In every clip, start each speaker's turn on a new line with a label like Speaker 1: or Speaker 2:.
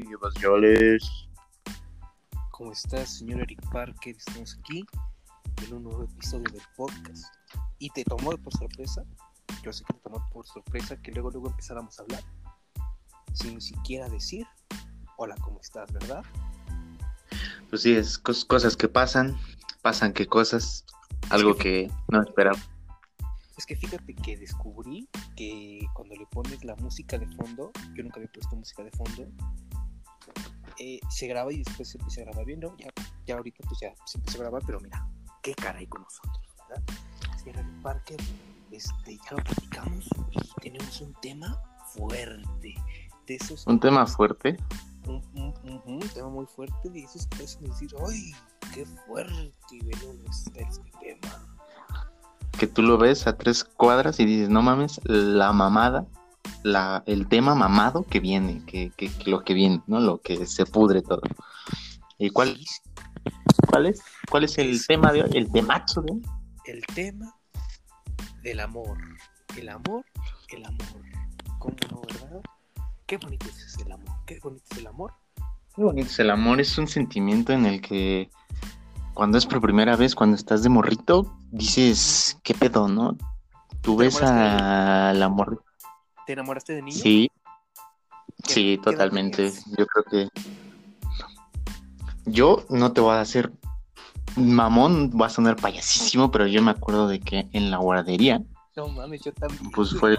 Speaker 1: Hey, ¿qué pasa, chavales?
Speaker 2: ¿Cómo estás, señor Eric Parker? Estamos aquí en un nuevo episodio del podcast. ¿Y te tomó por sorpresa? Yo sé que te tomó por sorpresa que luego luego empezáramos a hablar sin siquiera decir hola, ¿cómo estás, verdad?
Speaker 1: Pues sí, es cos- cosas que pasan, pasan que cosas, algo que no esperaba.
Speaker 2: Es que fíjate que descubrí que cuando le pones la música de fondo, yo nunca había puesto música de fondo, eh, se graba y después se empieza a grabar bien, ¿no? Ya, ya ahorita pues ya se empezó a grabar, pero mira, qué cara hay con nosotros, ¿verdad? Eric Parker, este, ya lo platicamos y tenemos un tema fuerte. De esos
Speaker 1: Un tema fuerte.
Speaker 2: un, un- un- un tema muy fuerte de esos que hacen decir, ¡ay, qué fuerte! Y está este tema.
Speaker 1: Que tú lo ves a tres cuadras y dices, no mames, la mamada, la, el tema mamado que viene, que, que, que lo que viene, ¿no? Lo que se pudre todo. ¿Y cuál, cuál es? ¿Cuál es el
Speaker 2: Es-
Speaker 1: tema de hoy? El temazo de hoy.
Speaker 2: el tema del amor. El amor, el amor. ¿Cómo no, verdad? Qué bonito es el amor. Qué bonito es el amor.
Speaker 1: Qué bonito es el amor, es un sentimiento en el que cuando es por primera vez, cuando estás de morrito, dices, ¿qué pedo, no? Tú
Speaker 2: ¿Te
Speaker 1: ves a la morrita.
Speaker 2: ¿Te enamoraste de niño?
Speaker 1: Sí,
Speaker 2: ¿Qué-
Speaker 1: sí, totalmente. Yo creo que yo no te voy a hacer mamón, va a sonar payasísimo, pero yo me acuerdo de que en la guardería,
Speaker 2: No mames, yo también.
Speaker 1: pues fue...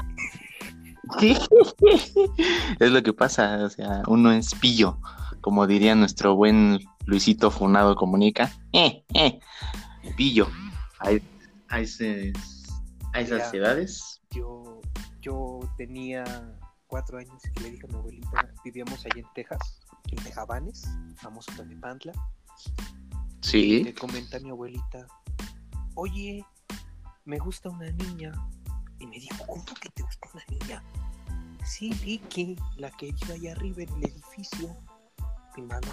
Speaker 1: es lo que pasa, o sea, uno es pillo, como diría nuestro buen Luisito Funado Comunica. Eh, eh, pillo. A, a, ese- a esas edades.
Speaker 2: Yo, tenía cuatro años y le dije a mi abuelita, vivíamos allá en Texas, en Tejabanes, famoso Tlalnepantla. Y
Speaker 1: Sí.
Speaker 2: le comenta a mi abuelita, oye, me gusta una niña. Y me dijo, ¿cómo que te gusta una niña? Sí, Vicky, la que vive allá arriba en el edificio. Mi mano,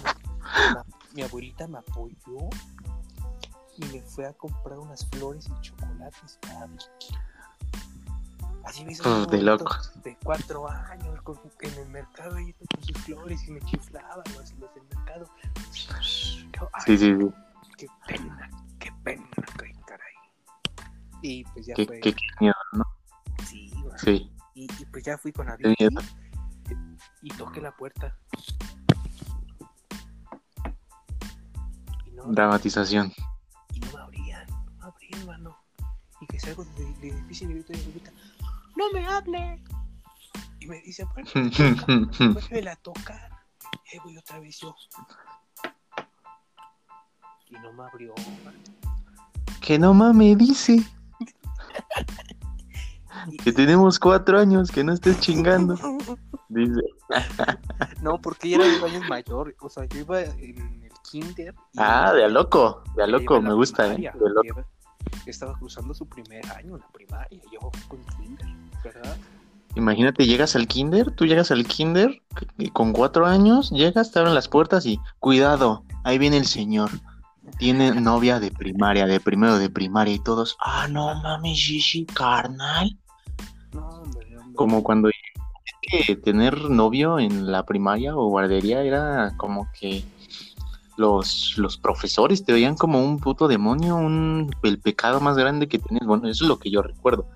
Speaker 2: mi abuelita me apoyó y me fue a comprar unas flores y chocolates para Vicky. Así me hizo
Speaker 1: Pues, de locos.
Speaker 2: De cuatro años con- en el mercado y con sus flores y me chiflaba los, los del mercado. Ay,
Speaker 1: Sí, sí, sí.
Speaker 2: Qué pena, qué pena, qué caray. Y pues ya
Speaker 1: Qué,
Speaker 2: fue.
Speaker 1: qué, qué miedo, ¿no?
Speaker 2: Sí. Y, y pues ya fui con la
Speaker 1: miedo.
Speaker 2: y toqué la puerta. Y no,
Speaker 1: Dramatización.
Speaker 2: y no me abrían, no me abrían, hermano. Y que salgo del edificio y grito abuelita, ¡No me hable! Y me dice, bueno, vuelve a tocar. Y ahí voy otra vez yo. Y no me abrió,
Speaker 1: que no mames, dice. Que tenemos cuatro años, que no estés chingando. Dice.
Speaker 2: No, porque ella era dos años mayor. O sea, yo iba en el kinder.
Speaker 1: Ah, de a loco, de a loco, me gusta, ¿eh? De loco.
Speaker 2: Estaba cruzando su primer año en la primaria. Yo con kinder, ¿verdad?
Speaker 1: Imagínate, llegas al kinder, tú llegas al kinder y con cuatro años, llegas, te abren las puertas y cuidado, ahí viene el señor. Tiene novia de primaria, de primero de primaria y todos, ah, no mames, shishi, carnal.
Speaker 2: No, hombre, hombre.
Speaker 1: Como cuando es que tener novio en la primaria o guardería era como que los, los profesores te veían como un puto demonio, un, el pecado más grande que tenías. Bueno, eso es lo que yo recuerdo.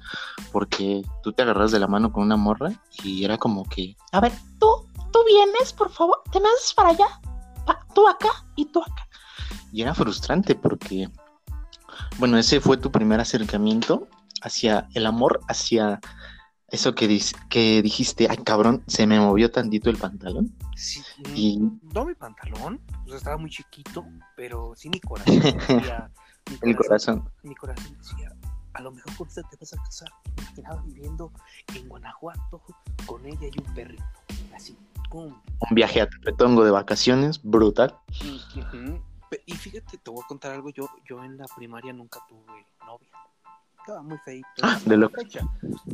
Speaker 1: Porque tú te agarras de la mano con una morra y era como que,
Speaker 3: A ver, tú, tú vienes, por favor, te me para allá, tú acá y tú acá.
Speaker 1: y era frustrante porque, bueno, ese fue tu primer acercamiento hacia el amor, hacia eso que, dis- que dijiste, ay cabrón, se me movió tantito el pantalón.
Speaker 2: Sí,
Speaker 1: Y
Speaker 2: no mi pantalón, sea, estaba muy chiquito, pero sí mi corazón decía, mi
Speaker 1: el corazón.
Speaker 2: mi corazón decía, a lo mejor con esta te vas a casar. Imaginaba viviendo en Guanajuato con ella y un perrito, así, pum.
Speaker 1: Un viaje a Tepetongo de vacaciones, brutal.
Speaker 2: Y, ujú. Pe- y fíjate, te voy a contar algo, yo, yo en la primaria nunca tuve novia. Estaba muy feito.
Speaker 1: Ah,
Speaker 2: hasta
Speaker 1: de
Speaker 2: la
Speaker 1: loco.
Speaker 2: fecha,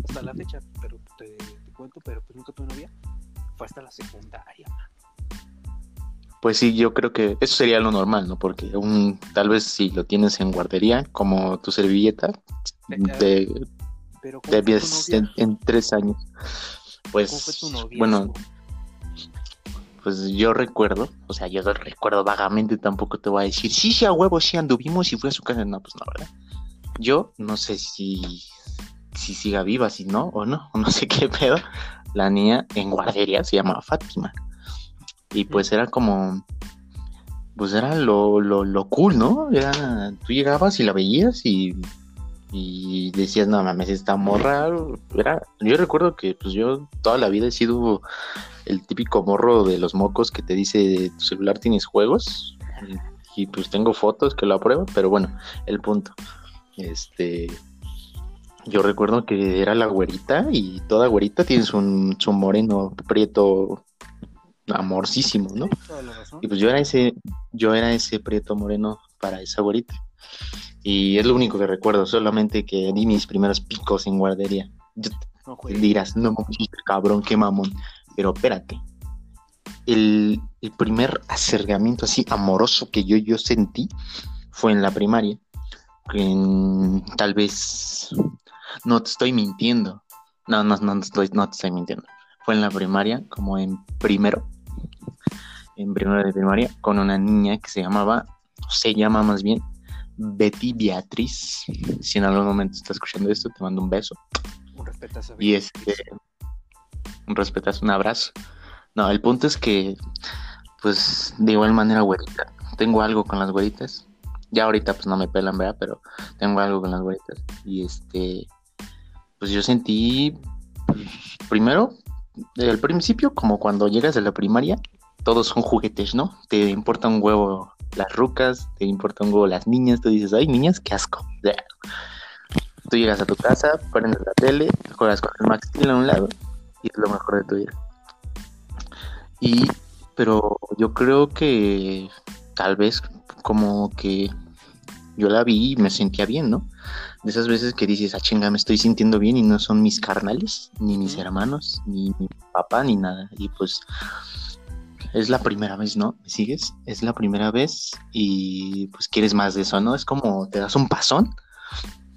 Speaker 2: hasta la fecha, pero te, te cuento, pero pues nunca tuve novia. Fue hasta la secundaria,
Speaker 1: Pues sí, yo creo que eso sería lo normal, ¿no? Porque un, tal vez si lo tienes en guardería, como tu servilleta, de,
Speaker 2: Pero ¿cómo
Speaker 1: de
Speaker 2: fue tu
Speaker 1: diez- en, en tres años.
Speaker 2: ¿Cómo
Speaker 1: Pues,
Speaker 2: fue tu novia?
Speaker 1: bueno, pues yo recuerdo, o sea, yo recuerdo vagamente, tampoco te voy a decir, sí, sí, a huevo, sí anduvimos y fue a su casa. No, pues no, ¿verdad? Yo no sé si, si siga viva, si no, o no, no sé qué pedo. La niña en guardería se llamaba Fátima. Y pues era como, pues era lo, lo, lo cool, ¿no? Era, tú llegabas y la veías y, y decías, no mames, esta morra. Era, yo recuerdo que pues yo toda la vida he sido el típico morro de los mocos que te dice tu celular tienes juegos. Y, pues tengo fotos que lo aprueban, pero bueno, el punto. Este, yo recuerdo que era la güerita y toda güerita tienes un su moreno prieto amorcísimo, ¿no? Y pues yo era ese, yo era ese prieto moreno para esa güerita. Y es lo único que recuerdo, solamente que di mis primeros picos en guardería. Yo-
Speaker 2: No
Speaker 1: dirás, no cabrón, qué mamón. Pero espérate. El, el primer acercamiento así amoroso que yo, yo sentí fue en la primaria. En, tal vez no te estoy mintiendo. No, no, no, no estoy, no te estoy mintiendo. Fue en la primaria, como en primero. En primero de primaria, con una niña que se llamaba, se llama más bien, Betty Beatriz. Si en algún momento estás escuchando esto, te mando un beso.
Speaker 2: Un respetazo.
Speaker 1: Y este, un respetazo, un abrazo. No, el punto es que, pues, de igual manera, güerita. Tengo algo con las güeritas. Ya ahorita, pues, no me pelan, ¿verdad? Pero tengo algo con las güeritas. Y este, pues yo sentí, pues, primero, al principio, como cuando llegas a la primaria, todos son juguetes, ¿no? Te importa un huevo las rucas, te importa un huevo las niñas, tú dices, ay, niñas, qué asco. Tú llegas a tu casa, prendes la tele, juegas con el Max a un lado y es lo mejor de tu vida. Y, pero yo creo que tal vez como que yo la vi y me sentía bien, ¿no? De esas veces que dices, ah, chinga, me estoy sintiendo bien y no son mis carnales, ni mis hermanos, ni mi papá, ni nada. Y pues es la primera vez, ¿no? ¿Me sigues? Es la primera vez y pues quieres más de eso, ¿no? Es como te das un pasón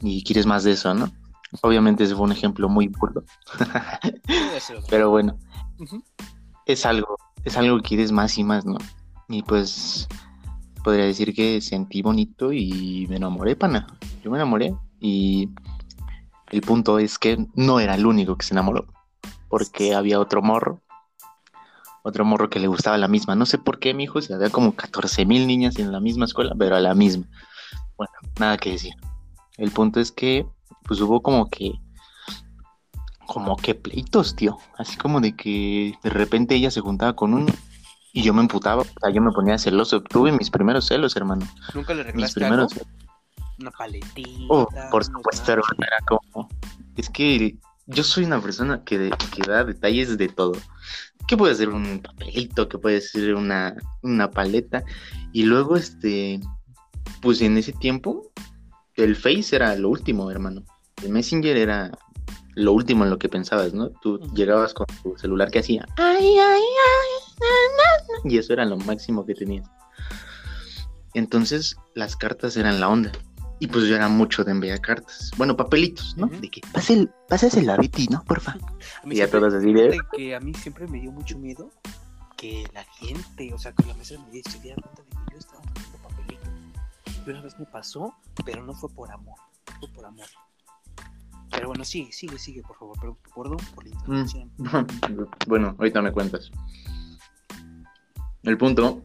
Speaker 1: y quieres más de eso, ¿no? Obviamente ese fue un ejemplo muy burdo, pero bueno, es algo, es algo que quieres más y más, ¿no? Y pues podría decir que sentí bonito y me enamoré, pana. Yo me enamoré y el punto es que no era el único que se enamoró, porque había otro morro, otro morro que le gustaba la misma. No sé por qué, mi hijo, si había como 14 mil niñas en la misma escuela, pero a la misma. Bueno, nada que decir. El punto es que, pues hubo como que como que pleitos, tío. Así como de que de repente ella se juntaba con uno y yo me emputaba, o sea, yo me ponía celoso. Tuve mis primeros celos, hermano.
Speaker 2: Nunca le
Speaker 1: Mis
Speaker 2: regalaste algo.
Speaker 1: primeros
Speaker 2: Una paletita.
Speaker 1: Oh, por supuesto, hermano, era como... Es que yo soy una persona que, de- que da detalles de todo. Que puede ser un papelito, que puede ser una, una paleta. Y luego, este, pues en ese tiempo, el Face era lo último, hermano. El Messenger era lo último en lo que pensabas, ¿no? Tú llegabas con tu celular que hacía,
Speaker 3: Ay, ay, ay.
Speaker 1: y eso era lo máximo que tenías. Entonces, las cartas eran la onda. Y pues yo era mucho de enviar cartas. Bueno, papelitos, ¿no?
Speaker 2: Ujú.
Speaker 1: De que pásel, pásaselo a Betty, ¿no? Porfa.
Speaker 2: A mí
Speaker 1: Y a
Speaker 2: siempre-
Speaker 1: todas así de-
Speaker 2: que a mí siempre me dio mucho miedo que la gente, o sea, que la mesa me se diera cuenta de que yo estaba mandando papelitos. Y una vez me pasó, pero no fue por amor, fue por amor. Pero bueno, sigue, sigue, sigue, por favor. Pero perdón por la interrupción.
Speaker 1: bueno, ahorita me cuentas. El punto.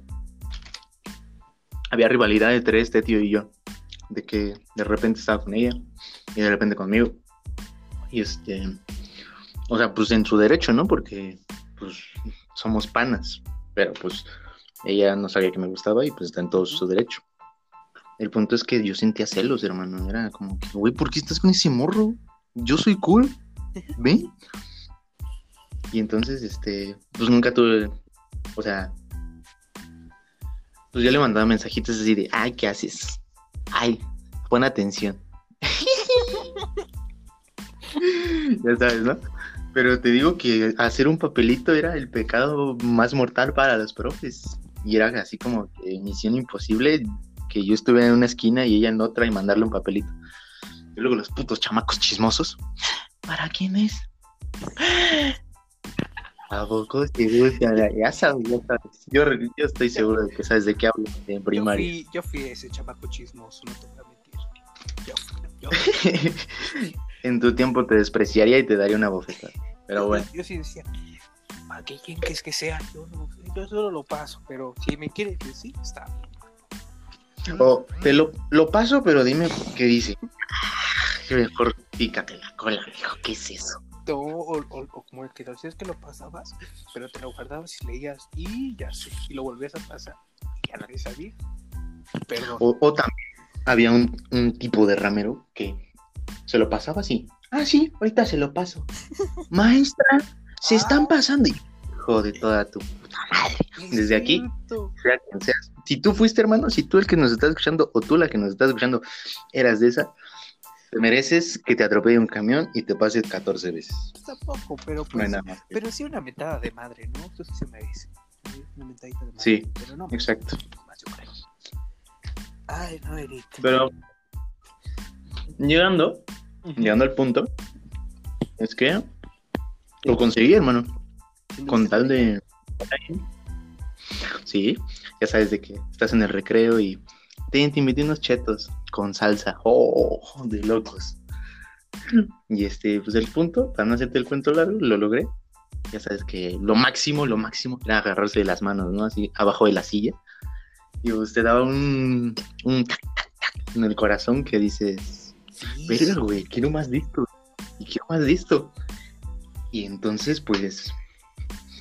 Speaker 1: Había rivalidad entre este tío y yo. De que de repente estaba con ella y de repente conmigo. Y este. O sea, pues en su derecho, ¿no? Porque pues somos panas. Pero pues ella no sabía que me gustaba y pues está en todo su derecho. El punto es que yo sentía celos, hermano. Era como que, güey, ¿por qué estás con ese morro? Yo soy cool. ¿Ven? Y entonces, este, pues nunca tuve, o sea, pues yo le mandaba mensajitos así de, ay, ¿qué haces? Ay, pon atención. ya sabes, ¿no? Pero te digo que hacer un papelito era el pecado más mortal para los profes. Y era así como misión imposible que yo estuviera en una esquina y ella en otra y mandarle un papelito. Y luego los putos chamacos chismosos. ¿Para quién es? ¿A poco te gusta? Ya sabes, ya sabes. Yo, yo estoy seguro de que sabes de qué hablo en
Speaker 2: Yo
Speaker 1: primaria.
Speaker 2: fui, yo fui ese chamaco chismoso, no te voy a mentir. Yo, yo,
Speaker 1: en tu tiempo te despreciaría y te daría una bofetada. Pero bueno,
Speaker 2: yo sí decía, ¿para qué quién que es que sea? Yo, no, yo solo lo paso, pero si me quieres decir, está bien.
Speaker 1: o te lo, lo paso, pero dime qué dice. Mejor pícate la cola, mijo. ¿Qué es eso?
Speaker 2: O, o, o- o como el que lo hacías que lo pasabas, pero te lo guardabas y leías y ya sé, y lo volvías a pasar. Y ya nadie sabía. Perdón.
Speaker 1: O, también había un, un tipo de ramero que se lo pasaba así. Ah, sí, ahorita se lo paso. Maestra, se
Speaker 2: Ah.
Speaker 1: están pasando. Hijo de toda tu puta madre.
Speaker 2: Es
Speaker 1: desde aquí. Sea quien seas. Si tú fuiste hermano, si tú el que nos estás escuchando o tú la que nos estás escuchando eras de esa, te mereces que te atropelle un camión y te pase 14 veces.
Speaker 2: Tampoco, pero
Speaker 1: No hay
Speaker 2: pues,
Speaker 1: nada más. que-
Speaker 2: pero sí una mentada de madre, ¿no? Eso sí se merece. Sí, Una mentadita de madre.
Speaker 1: Sí,
Speaker 2: pero no
Speaker 1: exacto.
Speaker 2: más, yo creo. Ay, no, Eric.
Speaker 1: Pero llegando, llegando al punto, es que lo conseguí, hermano. con tal de... Sí, ya sabes de que estás en el recreo y te, te invité unos chetos con salsa. Oh, de locos. Y este, pues el punto, para no hacerte el cuento largo, lo logré. Ya sabes que lo máximo, lo máximo era agarrarse de las manos, ¿no? Así, abajo de la silla. Y usted daba un, un tac, tac, tac en el corazón que dices,
Speaker 2: Sí,
Speaker 1: verga, güey, quiero más de esto. Y quiero más de esto. Y entonces, pues,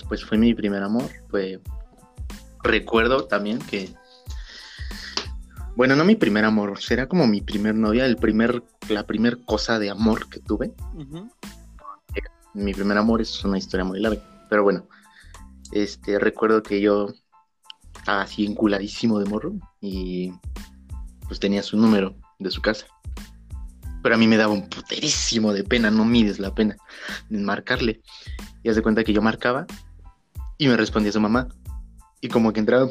Speaker 1: pues fue mi primer amor. Fue, recuerdo también que, bueno, no mi primer amor, será como mi primer novia, el primer, la primer cosa de amor que tuve. Mi primer amor es una historia muy larga, pero bueno, este, recuerdo que yo estaba así enculadísimo de morro y pues tenía su número de su casa. Pero a mí me daba un puterísimo de pena, no mides la pena de marcarle. Y haz de cuenta que yo marcaba y me respondía su mamá. Y como que entraba,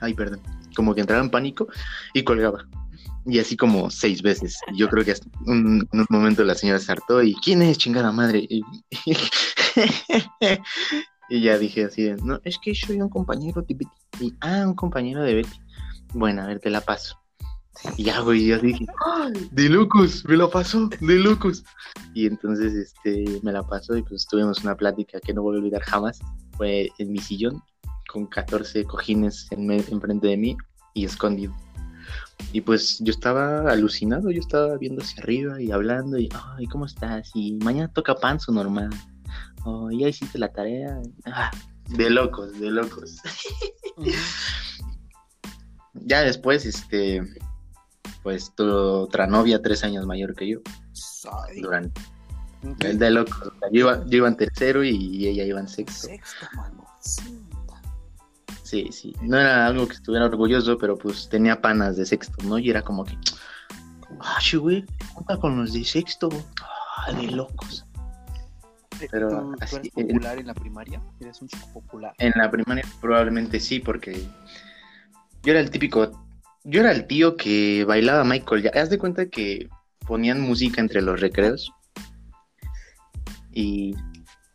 Speaker 1: ay, perdón, como que entraba en pánico y colgaba. Y así como seis veces. Y yo creo que hasta un- en un momento la señora se hartó y ¿quién es chingada madre? Y, y ya dije así, de, no, es que soy un compañero de Betty. Y, ah, un compañero de Betty. Bueno, a ver, te la paso. Y ya, güey, ya dije. De locos, me la pasó, de locos. Y entonces, este, me la pasó y pues tuvimos una plática que no voy a olvidar jamás. Fue en mi sillón, con 14 cojines en enfrente de mí y escondido. Y pues yo estaba alucinado, yo estaba viendo hacia arriba y hablando y, ay, ¿cómo estás? Y mañana toca panzo normal. Oh, ya hiciste la tarea. Ah, de locos, de locos. Ya después, este, pues tuvo otra novia tres años mayor que yo.
Speaker 2: Ay,
Speaker 1: Durante
Speaker 2: ok.
Speaker 1: el de locos. Yo iba, yo iba en tercero y ella iba en sexto.
Speaker 2: Sexto, mano. Cinta.
Speaker 1: Sí, sí. No era algo que estuviera orgulloso, pero pues tenía panas de sexto, ¿no? Y era como que, ah, sí, güey, junta con los de sexto. Ah, de locos. Pero
Speaker 2: ¿Tú, tú
Speaker 1: así-
Speaker 2: eres popular en la primaria? ¿Eres un chico popular?
Speaker 1: En la primaria probablemente sí, porque yo era el típico, yo era el tío que bailaba Michael. Ya, haz de cuenta que ponían música entre los recreos y,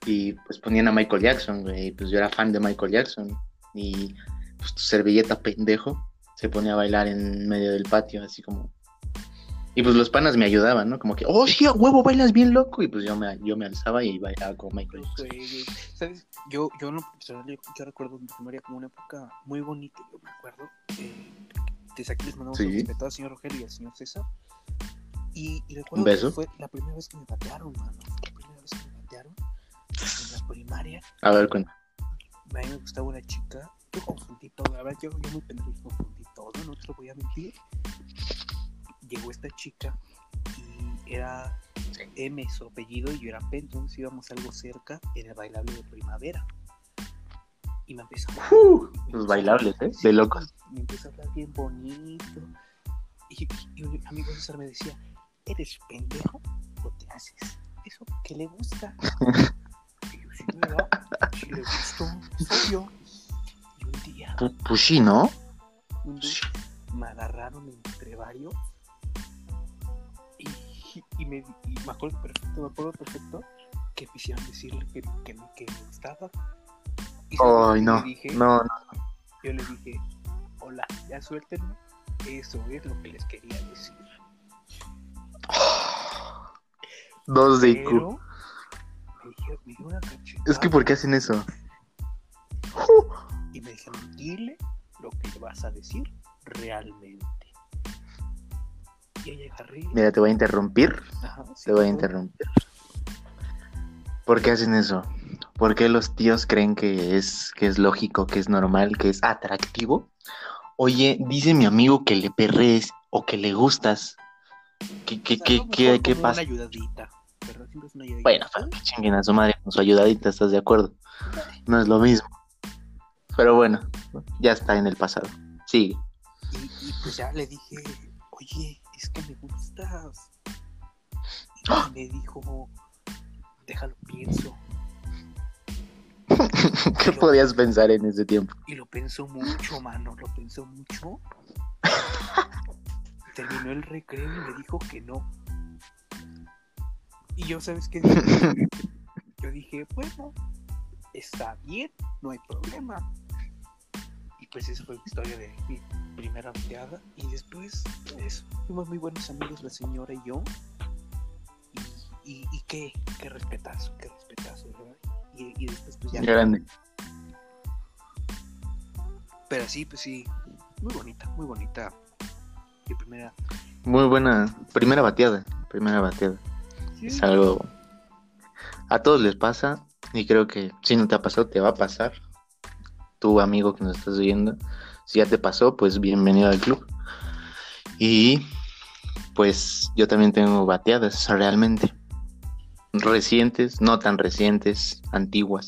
Speaker 1: y pues ponían a Michael Jackson, güey. y, Pues yo era fan de Michael Jackson y pues tu servilleta pendejo se ponía a bailar en medio del patio, así como. Y pues los panas me ayudaban, ¿no? Como que, oh, sí, a huevo, bailas bien loco. Y pues yo me, yo me alzaba y bailaba con Michael
Speaker 2: No
Speaker 1: Jackson.
Speaker 2: ¿Sabes? Yo, yo, en personal, yo, recuerdo mi primaria como una época muy bonita. Yo me acuerdo. Eh, desde aquí les mandamos un respeto al señor Rogelio y al señor César. Y, y recuerdo
Speaker 1: beso.
Speaker 2: que fue la primera vez que me batearon, mano. La primera vez que me batearon en la primaria.
Speaker 1: A ver, cuenta.
Speaker 2: A mí me gustaba una chica. Yo confundí todo. La verdad, yo, yo muy pendejo confundí todo. No te lo voy a mentir. Llegó esta chica y era M su apellido y yo era P. Entonces íbamos algo cerca en el bailable de primavera. Y me empezó a
Speaker 1: Uh,
Speaker 2: me
Speaker 1: los bailables, ¿eh? De locos.
Speaker 2: Me empezó a hablar bien bonito. Y, y un amigo César me decía: ¿Eres pendejo o te haces? Eso que le gusta. y yo, sí, le gustó, Y un día,
Speaker 1: Pu- Pues ¿no?
Speaker 2: un día me agarraron entre varios. Y, y me, y me acuerdo perfecto, me acuerdo perfecto que me hicieron decirle que, que, me- que me gustaba. Y
Speaker 1: Ay,
Speaker 2: ¿sabes qué
Speaker 1: no,
Speaker 2: dije?
Speaker 1: no, no.
Speaker 2: Yo le dije, hola, ya suéltenme. Eso es lo que les quería decir.
Speaker 1: Dos de IQ.
Speaker 2: Pero me dijeron, me dio una cachetada
Speaker 1: Es que, ¿por qué hacen eso?
Speaker 2: Y me dijeron, dile lo que le vas a decir realmente. Y ahí agarré.
Speaker 1: Mira, te voy a interrumpir.
Speaker 2: Ajá, sí,
Speaker 1: Te voy a interrumpir. ¿Por qué hacen eso? ¿Por qué los tíos creen que es, que es lógico, que es normal, que es atractivo? Oye, dice mi amigo que le perrees o que le gustas. ¿Qué, qué,
Speaker 2: favor. O sea,
Speaker 1: qué, qué, pasa?
Speaker 2: Una ayudadita. ¿verdad? Siempre es una ayudadita.
Speaker 1: Bueno, que chinguen a su madre con su ayudadita, ¿estás de acuerdo? No es lo mismo. Pero bueno, ya está en el pasado. Sigue.
Speaker 2: Y, y pues ya le dije, oye, es que me gustas. Y me dijo, déjalo pienso.
Speaker 1: ¿Qué podías pensar en ese tiempo?
Speaker 2: Y lo pensó mucho, mano, lo pensó mucho. Terminó el recreo y me dijo que no. Y yo, ¿sabes qué? Yo dije, bueno, está bien, no hay problema. Y pues esa fue la historia de mi primera bateada. Y después, pues, fuimos muy buenos amigos la señora y yo. Y, y, y qué, qué respetazo, qué respetazo, ¿verdad? Y, y después, pues ya.
Speaker 1: Grande.
Speaker 2: Pero sí, pues sí, muy bonita, muy bonita. Mi primera.
Speaker 1: Muy buena. Primera bateada. Primera bateada. Es algo. A todos les pasa. Y creo que si no te ha pasado, te va a pasar. Tu amigo que nos estás viendo. Si ya te pasó, pues bienvenido al club. Y pues yo también tengo bateadas realmente. Recientes, no tan recientes, antiguas.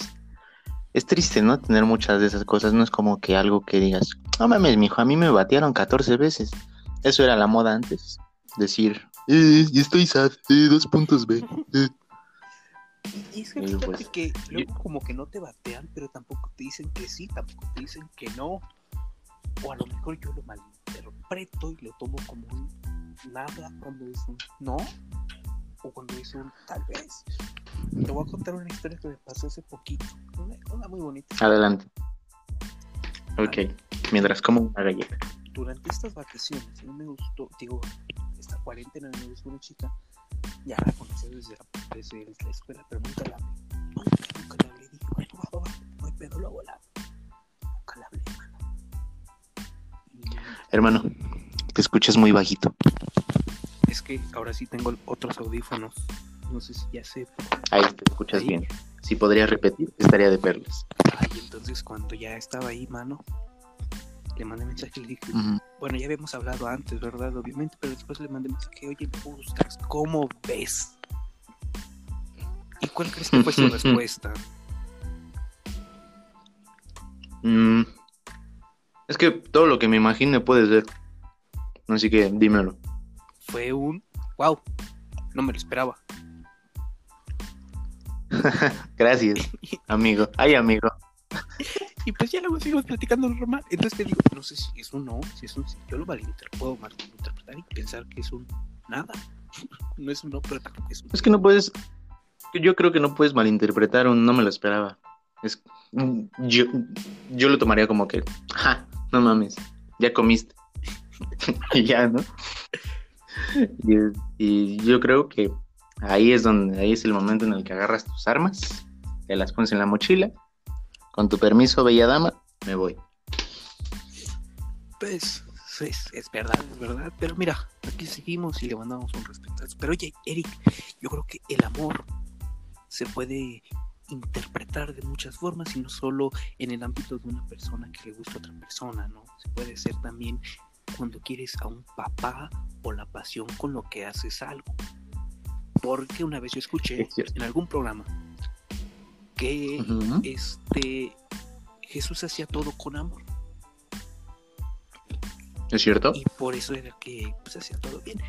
Speaker 1: Es triste, ¿no? Tener muchas de esas cosas. No es como que algo que digas, no mames, mijo, a mí me batearon 14 veces. Eso era la moda antes. Decir, eh, estoy sad, eh, dos puntos B. eh".
Speaker 2: Y es que fíjate
Speaker 1: pues,
Speaker 2: que luego como que no te batean, pero tampoco te dicen que sí, tampoco te dicen que no. O a lo mejor yo lo malinterpreto y lo tomo como un nada cuando es un no. O cuando es un tal vez. Te voy a contar una historia que me pasó hace poquito. Una, una muy bonita.
Speaker 1: Adelante. Ok, mientras como una galleta.
Speaker 2: durante estas vacaciones, a mí me gustó, digo, esta cuarentena me gustó una chica, ya la conocí desde la, desde la escuela, pero nunca la hablé. Nunca, nunca la hablé. Dije, bueno, va, va, no hay pedo, la hablo. Nunca la hablé, mano. Y
Speaker 1: Hermano, te escuchas muy bajito.
Speaker 2: es que ahora sí tengo otros audífonos. No sé si ya sé.
Speaker 1: Ahí te escuchas
Speaker 2: Ahí.
Speaker 1: bien. Si podrías repetir, estaría de perlas.
Speaker 2: Ay, entonces cuando ya estaba ahí, mano, le mandé mensaje y le dije,
Speaker 1: Ujú.
Speaker 2: Bueno, ya habíamos hablado antes, ¿verdad? Obviamente, pero después le mandé mensaje, oye, me gustas, ¿cómo ves? ¿Y cuál crees que fue su respuesta?
Speaker 1: Mm, Es que todo lo que me imagine puede ser. Así que dímelo.
Speaker 2: Fue un, wow, no me lo esperaba.
Speaker 1: Gracias, amigo. Ay, amigo.
Speaker 2: Y pues ya luego seguimos platicando normal. Entonces te digo, no sé si es un no, si es un sí. Yo lo malinter puedo malinterpretar y pensar que es un nada. No es un no, pero es un
Speaker 1: Es que no puedes. Yo creo que no puedes malinterpretar un no me lo esperaba. Es, yo, yo lo tomaría como que, ja, no mames, ya comiste. y ya, ¿no? Y yo creo que ahí es donde, ahí es el momento en el que agarras tus armas, te las pones en la mochila. Con tu permiso, bella dama, me voy.
Speaker 2: Pues es, es verdad, es verdad. Pero mira, aquí seguimos y le mandamos un respeto. Pero oye, Eric, yo creo que el amor se puede interpretar de muchas formas y no solo en el ámbito de una persona que le gusta a otra persona, ¿no? Se puede ser también cuando quieres a un papá o la pasión con lo que haces algo. Porque una vez yo escuché en algún programa que este Jesús hacía todo con amor.
Speaker 1: ¿Es cierto?
Speaker 2: Y por eso era que pues, hacía todo bien.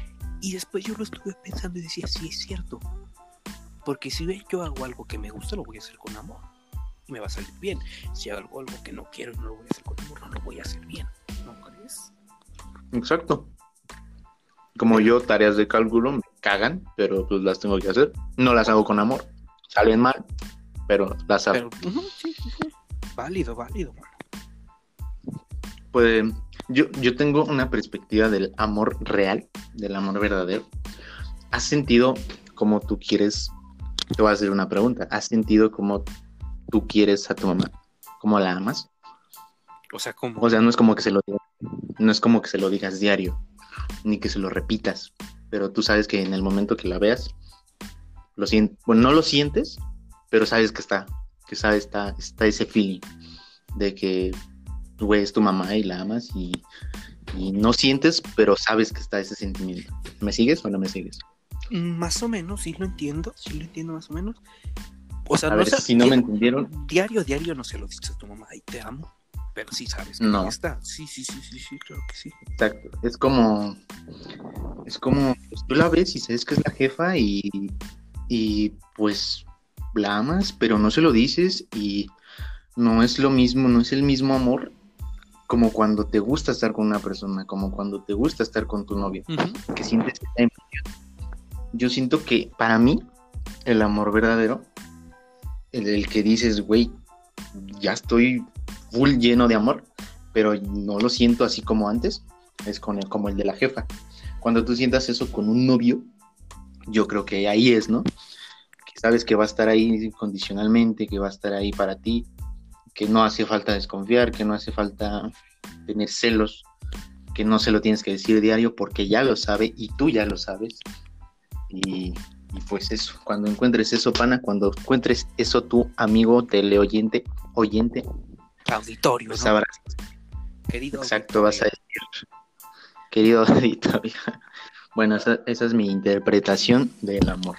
Speaker 2: Y después yo lo estuve pensando y decía, sí, es cierto. Porque si yo hago algo que me gusta, lo voy a hacer con amor. Y me va a salir bien. Si hago algo que no quiero y no lo voy a hacer con amor, no lo voy a hacer bien. ¿No crees?
Speaker 1: Exacto. Como yo, tareas de cálculo me cagan, pero pues las tengo que hacer. No las hago con amor. Salen mal, pero las saben.
Speaker 2: Pero, sí, sí, sí. Válido, válido, mano.
Speaker 1: Pues yo, yo tengo una perspectiva del amor real, del amor verdadero. ¿Has sentido como tú quieres? Te voy a hacer una pregunta. ¿Has sentido como tú quieres a tu mamá? ¿Cómo la amas?
Speaker 2: O sea, como.
Speaker 1: O sea, no es como que se lo digas, no es como que se lo digas diario, ni que se lo repitas, pero tú sabes que en el momento que la veas, lo sientes, bueno, no lo sientes, pero sabes que está, que sabes, está, está ese feeling de que güey es tu mamá y la amas y, y no sientes, pero sabes que está ese sentimiento. ¿Me sigues o no me sigues?
Speaker 2: Más o menos, sí lo entiendo, sí lo entiendo más o menos. O sea,
Speaker 1: A
Speaker 2: no
Speaker 1: ver, si no me
Speaker 2: di-
Speaker 1: entendieron,
Speaker 2: Diario, diario no se lo dices a tu mamá y te amo, pero sí sabes que
Speaker 1: No.
Speaker 2: está. Sí, sí, sí, sí, sí, claro que sí.
Speaker 1: Exacto. Es como. Es como. pues, tú la ves y sabes que es la jefa y. Y pues la amas, pero no se lo dices y no es lo mismo, no es el mismo amor como cuando te gusta estar con una persona, como cuando te gusta estar con tu novio,
Speaker 2: Ujú.
Speaker 1: que sientes esa emoción. Yo siento que para mí, el amor verdadero, el, el que dices, güey, ya estoy full lleno de amor, pero no lo siento así como antes, es con el, como el de la jefa. Cuando tú sientas eso con un novio, yo creo que ahí es, ¿no? Que sabes que va a estar ahí incondicionalmente, que va a estar ahí para ti, que no hace falta desconfiar, que no hace falta tener celos, que no se lo tienes que decir diario porque ya lo sabe y tú ya lo sabes. Y, y pues eso, cuando encuentres eso, pana, cuando encuentres eso tu amigo teleoyente, oyente,
Speaker 2: Auditorio,
Speaker 1: pues
Speaker 2: ¿no?
Speaker 1: sabrás
Speaker 2: Querido
Speaker 1: Exacto, vas a decir, querido auditorio. Bueno, esa, esa es mi interpretación del amor.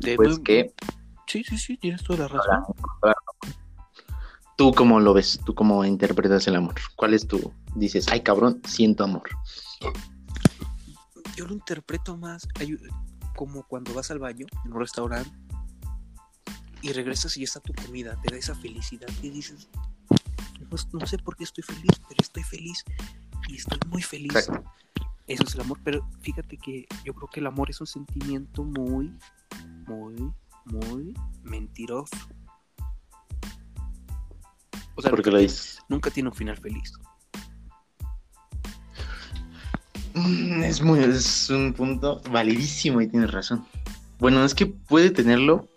Speaker 2: De-
Speaker 1: Pues
Speaker 2: de-
Speaker 1: que
Speaker 2: Sí, sí, sí, tienes toda la razón.
Speaker 1: tú cómo lo ves, tú cómo interpretas el amor. ¿Cuál es tu? Dices, ay cabrón, siento amor.
Speaker 2: Yo lo interpreto más como cuando vas al baño en un restaurante y regresas y ya está tu comida, te da esa felicidad y dices, no, no sé por qué estoy feliz, pero estoy feliz y estoy muy feliz.
Speaker 1: Exacto.
Speaker 2: Eso es el amor, pero fíjate que yo creo que el amor es un sentimiento muy, muy, muy mentiroso. O sea. Nunca tiene un final feliz.
Speaker 1: Mm, Es muy, es un punto validísimo y tienes razón. Bueno, es que puede tenerlo,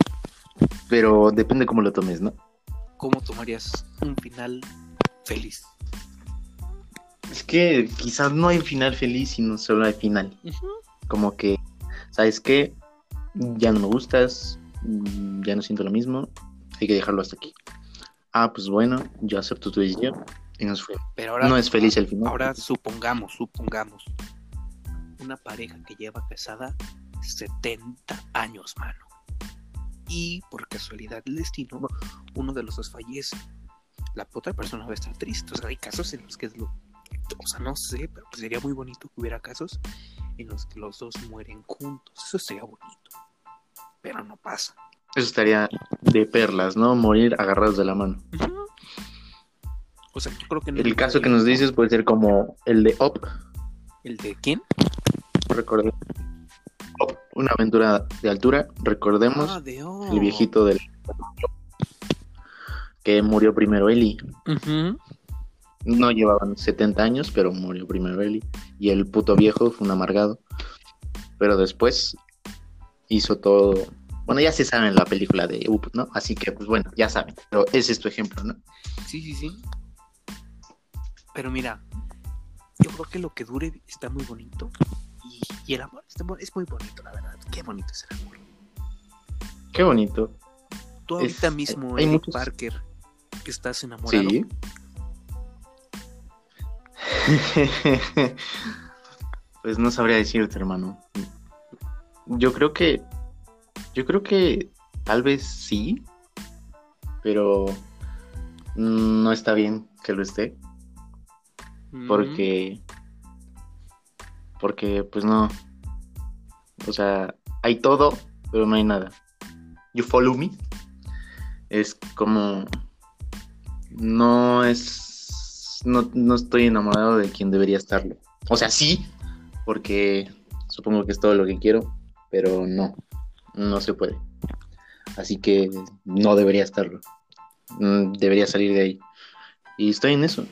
Speaker 1: pero depende cómo lo tomes, ¿no?
Speaker 2: ¿Cómo tomarías un final feliz?
Speaker 1: Es que quizás no hay final feliz, sino solo hay final. como que, ¿sabes qué? Ya no me gustas, ya no siento lo mismo, hay que dejarlo hasta aquí. Ah, pues bueno, yo acepto tu decisión y nos fuimos.
Speaker 2: Pero ahora
Speaker 1: No es feliz el final.
Speaker 2: Ahora supongamos, supongamos, una pareja que lleva casada 70 años, mano. Y por casualidad del destino, uno de los dos fallece. La otra persona va a estar triste. O sea, hay casos en los que es lo. O sea, no sé, pero pues sería muy bonito que hubiera casos en los que los dos mueren juntos. Eso sería bonito. Pero no pasa.
Speaker 1: Eso estaría de perlas, ¿no? Morir agarrados de la mano.
Speaker 2: O sea, yo creo que no
Speaker 1: El caso que nos dices puede ser como el de Up,
Speaker 2: ¿El de quién?
Speaker 1: recordemos. Up, una aventura de altura, recordemos
Speaker 2: Ah, de
Speaker 1: el viejito del que murió primero Eli.
Speaker 2: Ujú.
Speaker 1: No llevaban 70 años, pero murió primero Eli. Y el puto viejo fue un amargado. Pero después hizo todo. Bueno, ya se sabe en la película de Up, ¿no? Así que, pues bueno, ya saben. Pero ese es tu ejemplo, ¿no?
Speaker 2: Sí, sí, sí. Pero mira, yo creo que lo que dure está muy bonito. Y, y el amor está es muy bonito, la verdad. Qué bonito es el amor.
Speaker 1: Qué bonito.
Speaker 2: Tú
Speaker 1: Es-
Speaker 2: ahorita mismo,
Speaker 1: hay
Speaker 2: Eric
Speaker 1: muchos-
Speaker 2: Parker, que estás enamorado.
Speaker 1: Sí. pues no sabría decirte, hermano. Yo creo que. Yo creo que tal vez sí. Pero no está bien que lo esté.
Speaker 2: Mm,
Speaker 1: porque porque pues no o sea hay todo pero no hay nada you follow me es como no es no, no estoy enamorado de quien debería estarlo o sea sí porque supongo que es todo lo que quiero pero no no se puede así que no debería estarlo. Mm, Debería salir de ahí. Y estoy en eso.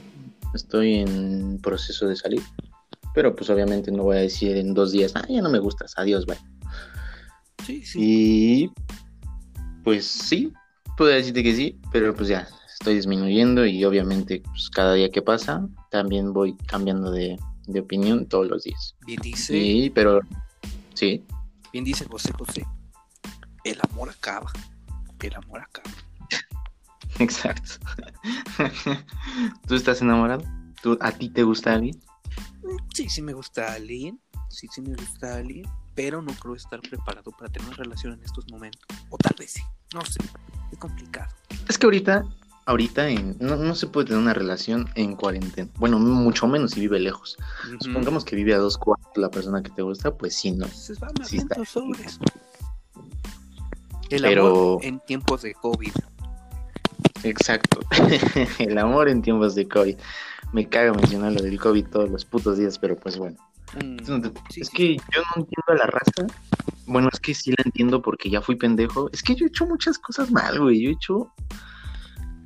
Speaker 1: Estoy en proceso de salir. Pero pues obviamente no voy a decir en dos días, ah, ya no me gustas, adiós, bye.
Speaker 2: Sí, sí.
Speaker 1: Y pues sí, puedo decirte que sí, pero pues ya estoy disminuyendo y obviamente pues, cada día que pasa también voy cambiando de, de opinión todos los días.
Speaker 2: Bien dice,
Speaker 1: Sí, pero sí,
Speaker 2: bien dice José José. El amor acaba. El amor acaba.
Speaker 1: exacto. ¿Tú estás enamorado? ¿Tú, ¿A ti te gusta alguien?
Speaker 2: Sí, sí me gusta alguien. Sí, sí me gusta alguien. Pero no creo estar preparado para tener una relación en estos momentos. O tal vez sí. No sé. Es complicado.
Speaker 1: Es que ahorita, ahorita en- no, no se puede tener una relación en cuarentena. Bueno, mucho menos si vive lejos. Supongamos que vive a dos cuartos la persona que te gusta, pues sí, no.
Speaker 2: Más
Speaker 1: Sí está.
Speaker 2: sobres. El
Speaker 1: Pero-
Speaker 2: amor en tiempos de COVID.
Speaker 1: Exacto. El amor en tiempos de COVID. Me caga mencionar lo del COVID todos los putos días, pero pues bueno.
Speaker 2: Mm,
Speaker 1: Es donde-
Speaker 2: sí,
Speaker 1: es
Speaker 2: sí,
Speaker 1: que yo no entiendo a la raza. Bueno, es que sí la entiendo porque ya fui pendejo. Es que yo he hecho muchas cosas mal, güey. Yo he hecho.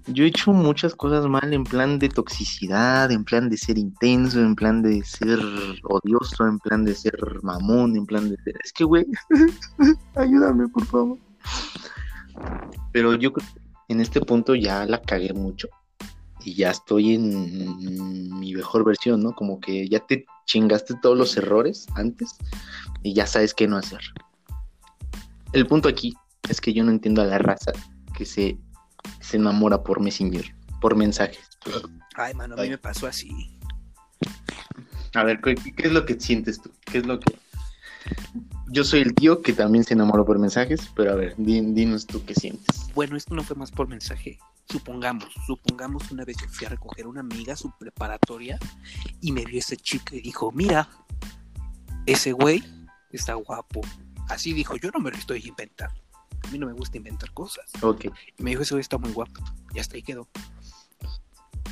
Speaker 1: Yo he hecho muchas cosas mal en plan de toxicidad, en plan de ser intenso, en plan de ser odioso, en plan de ser mamón, en plan de ser. Es que, güey, ayúdame, por favor. Pero yo creo que en este punto ya la cagué mucho. Y ya estoy en mi mejor versión, ¿no? Como que ya te chingaste todos los errores antes y ya sabes qué no hacer. El punto aquí es que yo no entiendo a la raza que se, se enamora por Messenger, por mensajes.
Speaker 2: Ay, mano, a mí
Speaker 1: Ay.
Speaker 2: me pasó así.
Speaker 1: A ver, ¿qué, qué es lo que sientes tú? ¿Qué es lo que...? Yo soy el tío que también se enamoró por mensajes, pero a ver, di- dinos tú qué sientes.
Speaker 2: Bueno, esto no fue más por mensaje. Supongamos, supongamos una vez yo fui a recoger a una amiga a su preparatoria y me vio esa chica y dijo, mira, ese güey está guapo. Así dijo, yo no me lo estoy inventando. A mí no me gusta inventar cosas.
Speaker 1: Ok.
Speaker 2: Y me dijo, ese güey está muy guapo. Y hasta ahí quedó.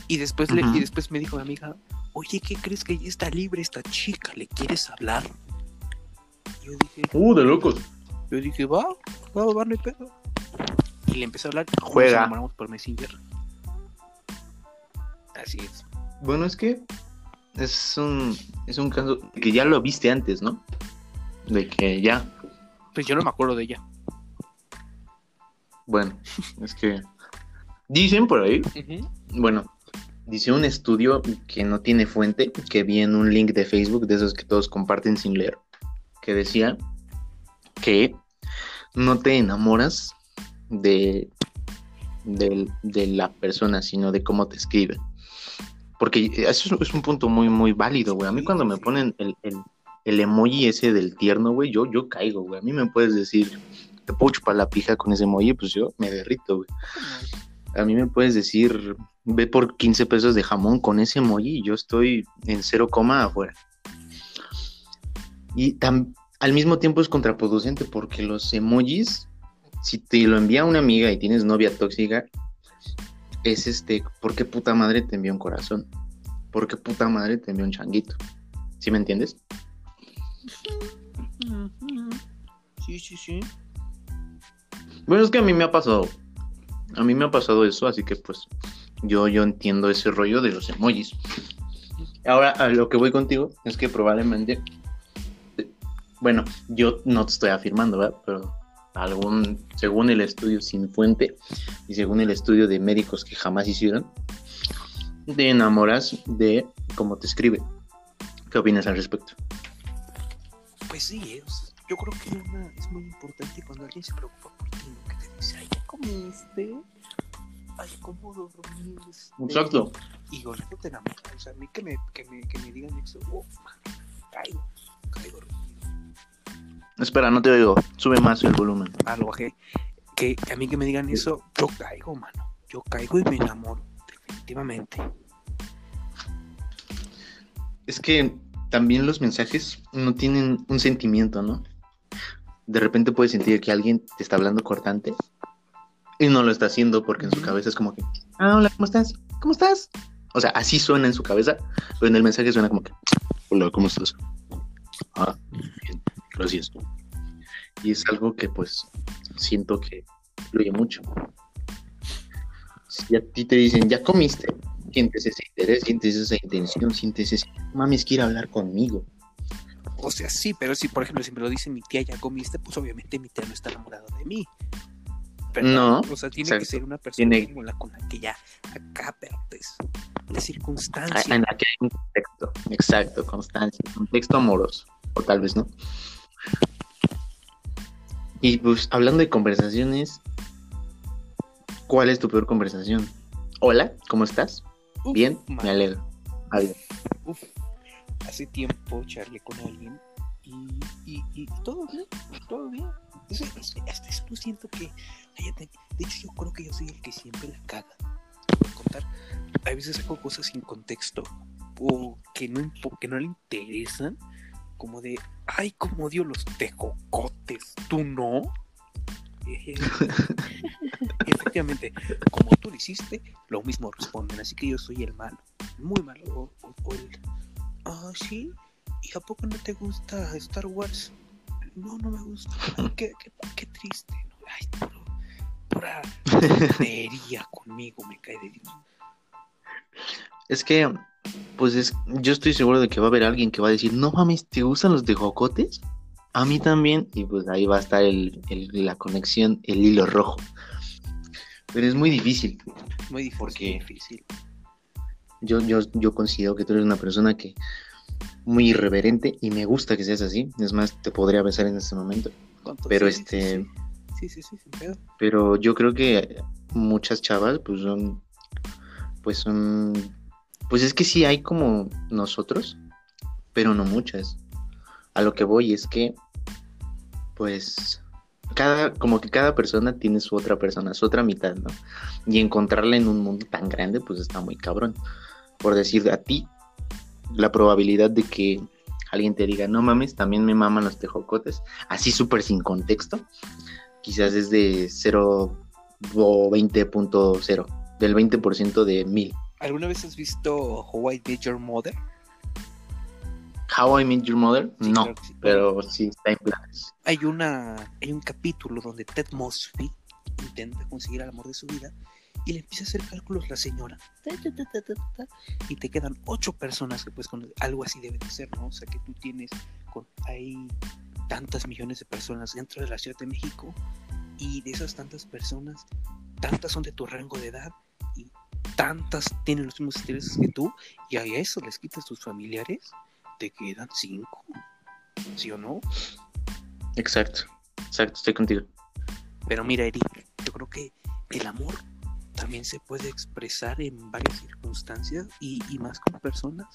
Speaker 2: Y después, le- y después me dijo mi amiga, oye, ¿qué crees que ya está libre esta chica? ¿Le quieres hablar? Y yo dije,
Speaker 1: Uh, de locos.
Speaker 2: yo dije, va, va, va, no hay pedo. Y le empecé a hablar.
Speaker 1: Juega.
Speaker 2: Nos enamoramos por Messenger. Así es.
Speaker 1: Bueno, es que es un, es un caso que ya lo viste antes, ¿no? De que ya,
Speaker 2: Pues yo no me acuerdo de ella.
Speaker 1: Bueno, es que dicen por ahí, bueno, dice un estudio que no tiene fuente, que vi en un link de Facebook, de esos que todos comparten sin leer, que decía que no te enamoras de, de, de la persona, sino de cómo te escriben. Porque eso es, es un punto muy, muy válido, güey. A mí cuando me ponen el, el, el emoji ese del tierno, güey, yo, yo caigo, güey. A mí me puedes decir, te puedo chupar la pija con ese emoji, pues yo me derrito, güey. A mí me puedes decir, ve por 15 pesos de jamón con ese emoji y yo estoy en cero coma afuera. Y tam- al mismo tiempo es contraproducente porque los emojis, si te lo envía una amiga y tienes novia tóxica, es este, ¿por qué puta madre te envió un corazón? ¿Por qué puta madre te envió un changuito? ¿Sí me entiendes?
Speaker 2: Sí, sí, sí.
Speaker 1: Bueno, es que a mí me ha pasado. A mí me ha pasado eso, así que pues yo, yo entiendo ese rollo de los emojis. Ahora, a lo que voy contigo es que probablemente, bueno, yo no te estoy afirmando, ¿verdad? Pero algún, según el estudio sin fuente y según el estudio de médicos que jamás hicieron, te enamoras de cómo te escribe. ¿Qué opinas al respecto?
Speaker 2: Pues sí, es, yo creo que una- es muy importante cuando alguien se preocupa por ti, ¿no? que te dice, ay, ¿ya comiste? Ay, ¿cómo dormiste?
Speaker 1: Exacto.
Speaker 2: Y con eso te enamoras. O sea, a mí que me, que me, que me digan eso, uf, man, caigo, caigo.
Speaker 1: Espera, no te oigo. Sube más el volumen.
Speaker 2: Algo que, que a mí que me digan eso, yo caigo, mano. Yo caigo y me enamoro, definitivamente.
Speaker 1: Es que también los mensajes no tienen un sentimiento, ¿no? De repente puedes sentir que alguien te está hablando cortante y no lo está haciendo porque en su cabeza es como que, ah, hola, ¿cómo estás? ¿Cómo estás? O sea, así suena en su cabeza, pero en el mensaje suena como que, hola, ¿cómo estás? Ah, bien, gracias. Y es algo que pues siento que influye mucho. Si a ti te dicen, ya comiste, sientes ese interés, sientes esa intención, sientes ese, mames, quiere hablar conmigo.
Speaker 2: O sea, sí, pero si, por ejemplo, si me lo dice mi tía, ya comiste, pues obviamente mi tía no está enamorada de mí. Pero,
Speaker 1: No,
Speaker 2: O sea, tiene que ser una persona
Speaker 1: Tiene-
Speaker 2: como la con la que ya acá, pero pues, la circunstancia.
Speaker 1: En la que hay un contexto, exacto, constancia, contexto amoroso, o tal vez no. Y pues hablando de conversaciones, ¿cuál es tu peor conversación? Hola, ¿cómo estás?
Speaker 2: Uf,
Speaker 1: Bien,
Speaker 2: man,
Speaker 1: me alegro. Adiós.
Speaker 2: uf. Hace tiempo charlé con alguien y, y, y todo bien, todo bien. Es- es- hasta eso no siento que haya De hecho, yo creo que yo soy el que siempre la caga. Voy a contar. A veces hago cosas sin contexto o que no, que no le interesan, como de, ay, como odio los tejocotes, ¿tú no? Efectivamente, como tú lo hiciste, lo mismo responden, así que yo soy el malo, muy malo. O, o- o el, ah, sí, ¿y a poco no te gusta Star Wars? No, no me gusta. Ay, qué, qué, qué triste. ¿no? Ay, puro- pura tontería conmigo, me cae de Dios.
Speaker 1: Es que, pues es, yo estoy seguro de que va a haber alguien que va a decir, no mames, ¿te gustan los tejocotes? A mí también, y pues ahí va a estar el, el- la conexión, el hilo rojo. Pero es muy difícil.
Speaker 2: Muy difícil.
Speaker 1: Porque-
Speaker 2: muy difícil.
Speaker 1: Yo, yo, yo considero que tú eres una persona que muy irreverente y me gusta que seas así. Es más, te podría besar en este momento. Pero
Speaker 2: sí,
Speaker 1: este-
Speaker 2: Sí, sí, sí, sí.
Speaker 1: Pero yo creo que muchas chavas, pues son, pues son, pues es que sí hay como nosotros, pero no muchas. A lo que voy es que, pues, cada, como que cada persona tiene su otra persona, su otra mitad, ¿no? Y encontrarla en un mundo tan grande, pues está muy cabrón. Por decir a ti, la probabilidad de que alguien te diga, no mames, también me maman los tejocotes, así súper sin contexto, quizás es de 0 o 20.0, del 20% de 1000.
Speaker 2: ¿Alguna vez has visto How I Met Your Mother?
Speaker 1: How I Met Your Mother,
Speaker 2: Sí,
Speaker 1: no,
Speaker 2: claro que sí.
Speaker 1: pero sí está en planes.
Speaker 2: hay una hay un capítulo donde Ted Mosby intenta conseguir el amor de su vida y le empieza a hacer cálculos la señora y te quedan ocho personas que pues con algo así debe de ser no o sea que tú tienes con hay tantas millones de personas dentro de la Ciudad de México y de esas tantas personas tantas son de tu rango de edad y tantas tienen los mismos intereses que tú y a eso les quitas tus familiares te quedan cinco ¿sí o no?
Speaker 1: Exacto, exacto, estoy contigo.
Speaker 2: Pero mira, Eric, yo creo que el amor también se puede expresar en varias circunstancias y, y más con personas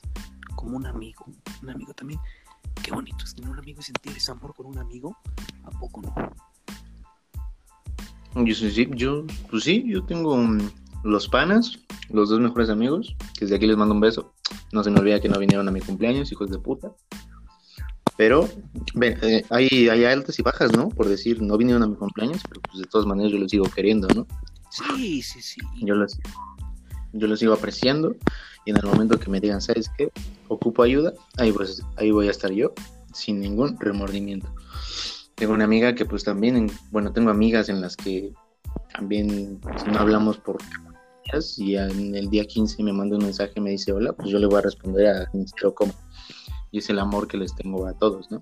Speaker 2: como un amigo. Un amigo también. Qué bonito es tener un amigo y sentir ese amor con un amigo. ¿A poco no?
Speaker 1: Yo sí, yo, pues sí, yo tengo mm, los panas, los dos mejores amigos, que desde aquí les mando un beso. No se me olvida que no vinieron a mi cumpleaños, hijos de puta. Pero eh, hay, hay altas y bajas, ¿no? Por decir, no vinieron a mi cumpleaños, pero pues de todas maneras yo los sigo queriendo, ¿no?
Speaker 2: Sí, sí, sí.
Speaker 1: Yo los, yo los sigo apreciando y en el momento que me digan, ¿sabes qué? Ocupo ayuda, ahí, pues, ahí voy a estar yo, sin ningún remordimiento. Tengo una amiga que pues también, en- bueno, tengo amigas en las que también no hablamos por y en el día 15 me manda un mensaje y me dice hola, pues yo le voy a responder a sincero cómo. Y es el amor que les tengo a todos, ¿no?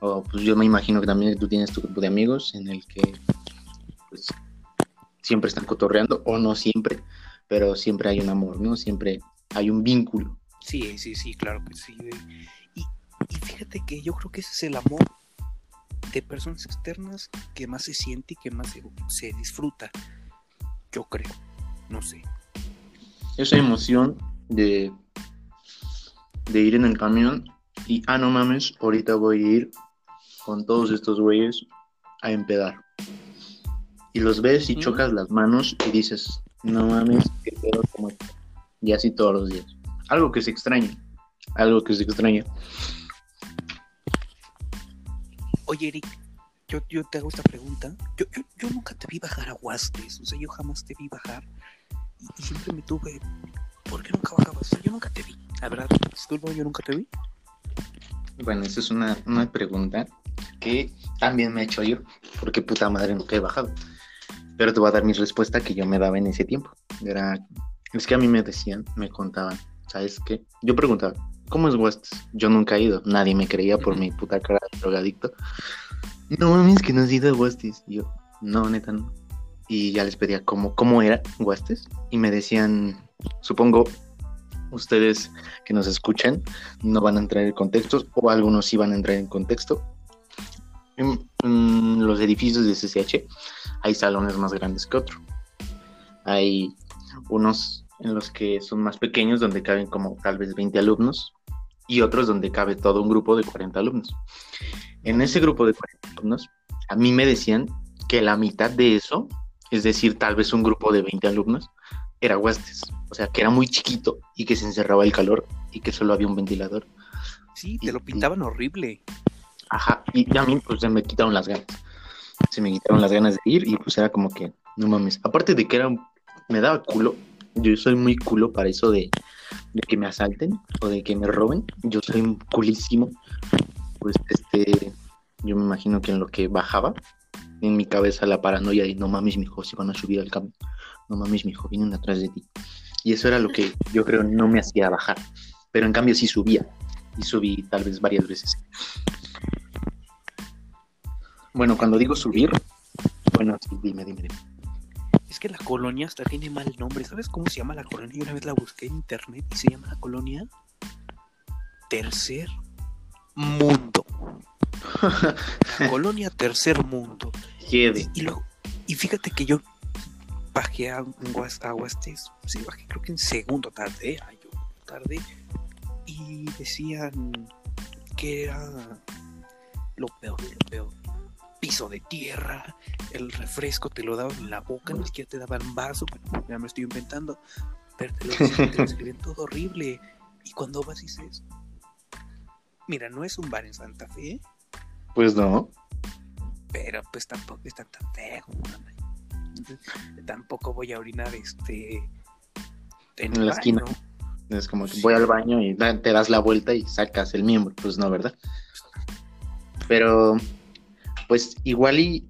Speaker 1: O pues yo me imagino que también tú tienes tu grupo de amigos en el que pues siempre están cotorreando, o no siempre, pero siempre hay un amor, ¿no? Siempre hay un vínculo.
Speaker 2: Sí, sí, sí, claro que sí. Y, y fíjate que yo creo que ese es el amor de personas externas que más se siente y que más se, se disfruta. Yo creo. No sé.
Speaker 1: Esa emoción de, de ir en el camión y, ah, no mames, ahorita voy a ir con todos estos güeyes a empedar. Y los ves y chocas las manos y dices, no mames, qué pedo como esto. Y así todos los días. Algo que se extraña. Algo que se extraña.
Speaker 2: Oye, Eric, yo, yo te hago esta pregunta. Yo, yo, yo nunca te vi bajar a Huastes, o sea, yo jamás te vi bajar. Y, y siempre me tuve. ¿Por qué nunca bajabas? O sea, yo nunca te vi. La verdad, disculpa, yo nunca te vi.
Speaker 1: Bueno, esa es una, una pregunta que también me he hecho yo, porque puta madre nunca he bajado. Pero te voy a dar mi respuesta que yo me daba en ese tiempo. Era, es que a mí me decían, me contaban, ¿sabes qué? Yo preguntaba, ¿cómo es Huestes? Yo nunca he ido, nadie me creía por mi puta cara de drogadicto. No mames, que no has ido a Huestes. Y yo, no, neta, no. Y ya les pedía cómo, cómo era Huestes. Y me decían, supongo, ustedes que nos escuchan no van a entrar en contextos, o algunos sí van a entrar en contexto. En, en los edificios de CCH hay salones más grandes que otros. Hay unos en los que son más pequeños, donde caben como tal vez 20 alumnos, y otros donde cabe todo un grupo de 40 alumnos. En ese grupo de 40 alumnos, a mí me decían que la mitad de eso, es decir, tal vez un grupo de 20 alumnos, era huestes. O sea, que era muy chiquito y que se encerraba el calor y que solo había un ventilador.
Speaker 2: Sí, te
Speaker 1: Y-
Speaker 2: lo pintaban horrible.
Speaker 1: Ajá, y a mí pues se me quitaron las ganas. Se me quitaron las ganas de ir y pues era como que, no mames. Aparte de que era, me daba culo. Yo soy muy culo para eso de, de que me asalten o de que me roben. Yo soy culísimo. Pues este, yo me imagino que en lo que bajaba, en mi cabeza la paranoia de no mames, mijo, se van a subir al camión. No mames, mijo, vienen atrás de ti. Y eso era lo que yo creo no me hacía bajar. Pero en cambio sí subía. Y subí tal vez varias veces. Bueno, cuando digo subir, bueno, sí, dime, dime, dime.
Speaker 2: Es que la colonia hasta tiene mal nombre. ¿Sabes cómo se llama la colonia? Yo una vez la busqué en internet y se llama la colonia Tercer Mundo. La colonia Tercer Mundo. Y y fíjate que yo bajé a, Guas- a Huestes, sí, bajé creo que en segundo tarde, ay, yo tarde, y decían que era lo peor lo peor. Piso de tierra, el refresco te lo daban en la boca, ni siquiera te daban vaso, bueno, ya me estoy inventando, pero te lo, escribían todo horrible. Y cuando vas y dices, mira, no es un bar en Santa Fe,
Speaker 1: Pues no.
Speaker 2: pero pues tampoco está tan feo. tampoco voy a orinar este
Speaker 1: En la esquina. Es como que voy al baño y te das la vuelta y sacas el miembro. Pues no, ¿verdad? Pero, pues igual y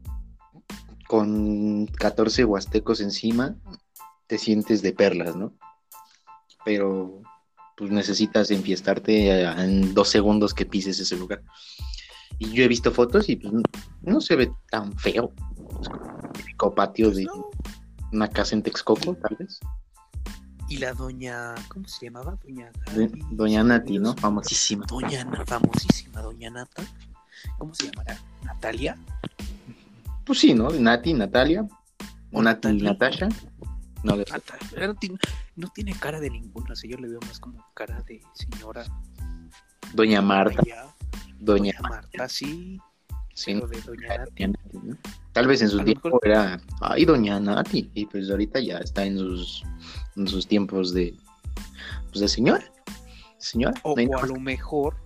Speaker 1: con 14 huastecos encima, te sientes de perlas, ¿no? Pero, pues necesitas enfiestarte en dos segundos que pises ese lugar. Y yo he visto fotos y pues no, se ve tan feo. Típico patio
Speaker 2: Pues
Speaker 1: de una casa en Texcoco, tal vez.
Speaker 2: Y la doña, ¿cómo se llamaba? Doña Gaby,
Speaker 1: Doña Nati, ¿no? Famosísima.
Speaker 2: Doña famosísima, Doña Nata. ¿Cómo se llamará? Natalia.
Speaker 1: Pues sí, ¿no? Nati, Natalia.
Speaker 2: O
Speaker 1: Nati,
Speaker 2: Natalie.
Speaker 1: Natasha. No, de-
Speaker 2: Natalia. No tiene, no tiene cara de ninguna, o sea, yo le veo más como cara de señora.
Speaker 1: Doña Marta. Doña
Speaker 2: Doña Marta, sí.
Speaker 1: Sí,
Speaker 2: Pero de Doña Nati.
Speaker 1: Doña Nati, ¿no? Tal vez en su tiempo
Speaker 2: mejor-
Speaker 1: era, ay, Doña Nati. Y pues ahorita ya está en sus, en sus tiempos de, pues de señora. Señora.
Speaker 2: O, a lo mejor,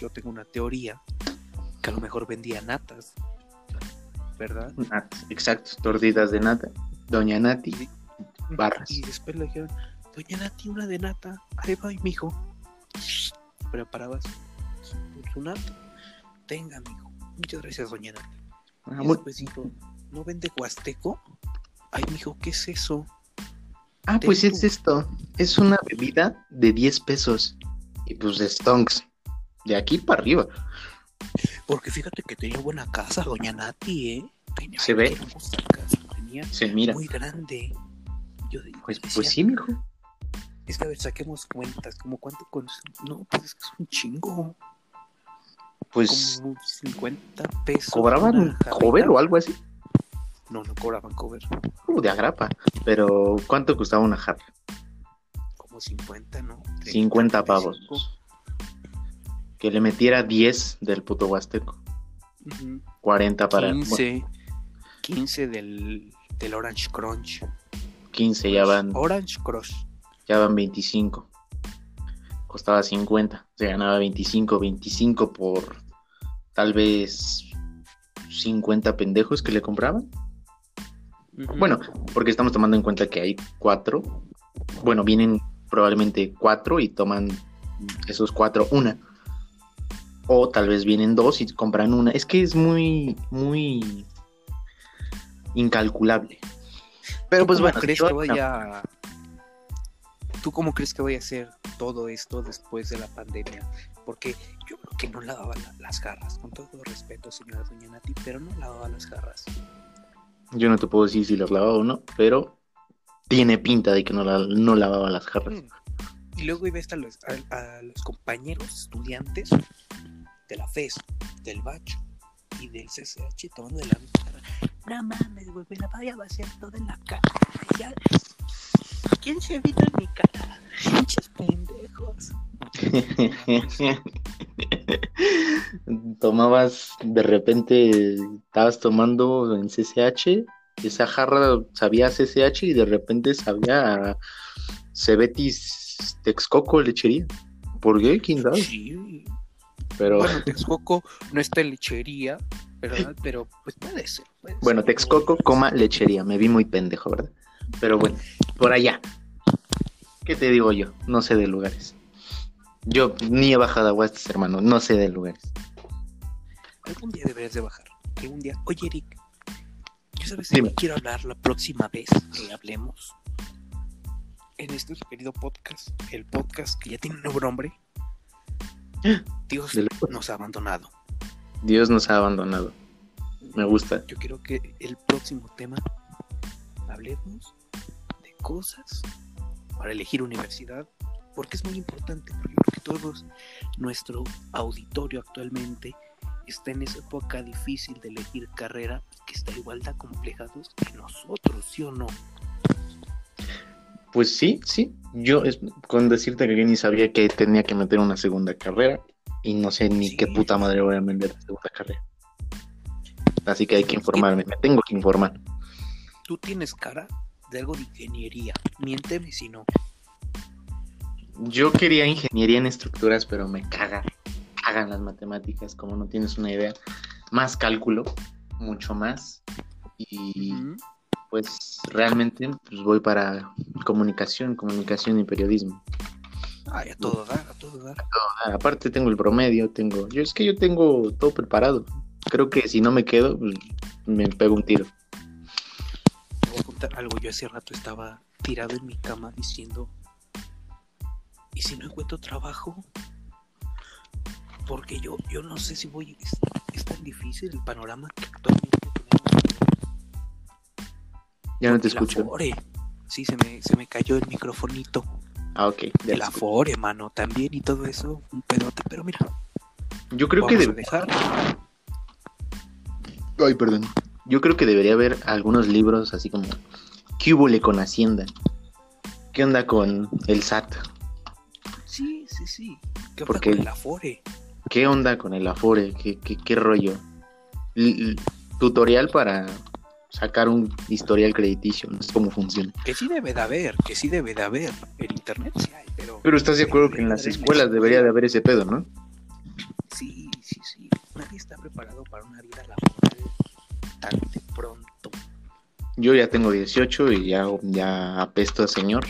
Speaker 2: yo tengo una teoría, que a lo mejor vendía natas, ¿verdad?
Speaker 1: más. Nat- Exacto, tortitas de nata. Doña Nati. Barras.
Speaker 2: y después le dijeron, Doña Nati, una de nata, ahí va, mijo. Preparabas su, su nata. Tenga, mijo. Muchas gracias, Doña Nati.
Speaker 1: Ah,
Speaker 2: Y después dijo, ¿no vende huasteco? Ay, mijo, ¿qué es eso?
Speaker 1: ah, pues es esto. Es una bebida de 10 pesos. Y pues de Stonks. De aquí para arriba.
Speaker 2: Porque fíjate que tenía buena casa, Doña Nati, ¿eh? Tenía
Speaker 1: Se ve.
Speaker 2: casa, tenía
Speaker 1: Se mira.
Speaker 2: muy grande. Yo de-
Speaker 1: Pues,
Speaker 2: decía,
Speaker 1: pues sí, mijo.
Speaker 2: Es que a ver, saquemos cuentas, como cuánto consume. No, pues es que es un chingo.
Speaker 1: Pues
Speaker 2: Como 50 pesos.
Speaker 1: cobraban cover o algo así.
Speaker 2: No, no cobraban cover.
Speaker 1: Uh, de agrapa. Pero, ¿cuánto costaba una jarra?
Speaker 2: Como 50, ¿no?
Speaker 1: 50
Speaker 2: 35.
Speaker 1: Que le metiera 10 del puto huasteco.
Speaker 2: Ujú.
Speaker 1: 40 para.
Speaker 2: 15. 15 del, del Orange Crunch.
Speaker 1: bueno, 15, ya van,
Speaker 2: Orange Crush.
Speaker 1: ya van 25. Costaba 50. Se ganaba 25. 25 por tal vez 50 pendejos que le compraban. Bueno, porque estamos tomando en cuenta que hay cuatro. Bueno, vienen probablemente cuatro y toman esos cuatro una. O tal vez vienen dos y compran una. Es que es muy, muy incalculable. Pero
Speaker 2: ¿Tú
Speaker 1: pues bueno,
Speaker 2: crees
Speaker 1: yo-
Speaker 2: que vaya ¿Tú cómo crees que vaya a ser todo esto después de la pandemia? Porque yo creo que no lavaba la- las garras, con todo respeto, señora Doña Nati, pero no lavaba las garras.
Speaker 1: yo no te puedo decir si las lavaba o no, pero tiene pinta de que no, la, no lavaba las jarras.
Speaker 2: Mm. Y luego iba a estar los, a, a los compañeros estudiantes de la FES, del Bacho y del CCH tomando de la. No mames, güey, me la voy a vaciar toda en la cara. Ya. ¿Quién se evita en mi cara? Pinches pendejos.
Speaker 1: Tomabas, de repente, estabas tomando en CCH, esa jarra sabía a CCH y de repente sabía a Cebetis Texcoco lechería. ¿Por qué? ¿Quién sabe?
Speaker 2: Sí.
Speaker 1: Pero
Speaker 2: Bueno, Texcoco no está en lechería, ¿verdad? Pero pues puede ser. puede
Speaker 1: bueno,
Speaker 2: ser.
Speaker 1: Texcoco, coma lechería. Me vi muy pendejo, ¿verdad? Pero bueno, por allá. ¿Qué te digo yo? No sé de lugares. Yo ni he bajado a Huestes, hermano. No sé de lugares.
Speaker 2: Algún día deberías de bajar. Algún día. Oye, Eric, ¿yo sabes qué quiero hablar la próxima vez que hablemos? En este querido podcast, el podcast que ya tiene un nuevo nombre. Dios nos ha abandonado.
Speaker 1: Dios nos ha abandonado. Me gusta.
Speaker 2: Yo quiero que el próximo tema hablemos de cosas para elegir universidad, porque es muy importante, porque todos nuestro auditorio actualmente está en esa época difícil de elegir carrera que está igual de acomplejados que nosotros, ¿sí o no?
Speaker 1: Pues sí, sí. Yo es, con decirte que yo ni sabía que tenía que meter una segunda carrera y no sé ni
Speaker 2: Sí.
Speaker 1: qué puta madre voy a meter la segunda carrera. Así que hay que informarme, me tengo que informar.
Speaker 2: Tú tienes cara de algo de ingeniería, miénteme si no.
Speaker 1: Yo quería ingeniería en estructuras, pero me caga, cagan las matemáticas, como no tienes una idea. Más cálculo, mucho más. Y. pues realmente pues voy para comunicación, comunicación y periodismo.
Speaker 2: Ay, a todo dar, a todo dar.
Speaker 1: Aparte tengo el promedio, tengo, yo es que yo tengo todo preparado. Creo que si no me quedo, pues, me pego un tiro.
Speaker 2: Te voy a contar algo. Yo hace rato estaba tirado en mi cama diciendo, ¿y si no encuentro trabajo? Porque yo, yo no sé si voy... Es, es tan difícil el panorama que actualmente.
Speaker 1: Ya no te
Speaker 2: El
Speaker 1: escucho.
Speaker 2: Afore. Sí, se me, se me cayó el microfonito.
Speaker 1: Ah, ok. ya
Speaker 2: El
Speaker 1: escucho.
Speaker 2: Afore, mano, también y todo eso, un pedote. Pero mira,
Speaker 1: Yo creo que
Speaker 2: vamos a
Speaker 1: de-
Speaker 2: dejar...
Speaker 1: Ay, perdón. Yo creo que debería haber algunos libros así como ¿Qué húbole con Hacienda? ¿Qué onda con el SAT?
Speaker 2: Sí, sí, sí. ¿Qué onda
Speaker 1: Porque-
Speaker 2: con el Afore?
Speaker 1: ¿Qué onda con el Afore? ¿Qué, qué, qué rollo? L- tutorial para sacar un historial crediticio, no sé cómo funciona.
Speaker 2: Que sí debe de haber, que sí debe de haber. En internet sí hay, pero...
Speaker 1: Pero estás de acuerdo que en las escuelas debería de haber ese pedo, ¿no?
Speaker 2: Sí, sí, sí. Nadie está preparado para una vida laboral tan de pronto.
Speaker 1: Yo ya tengo 18 y ya, ya apesto a señor.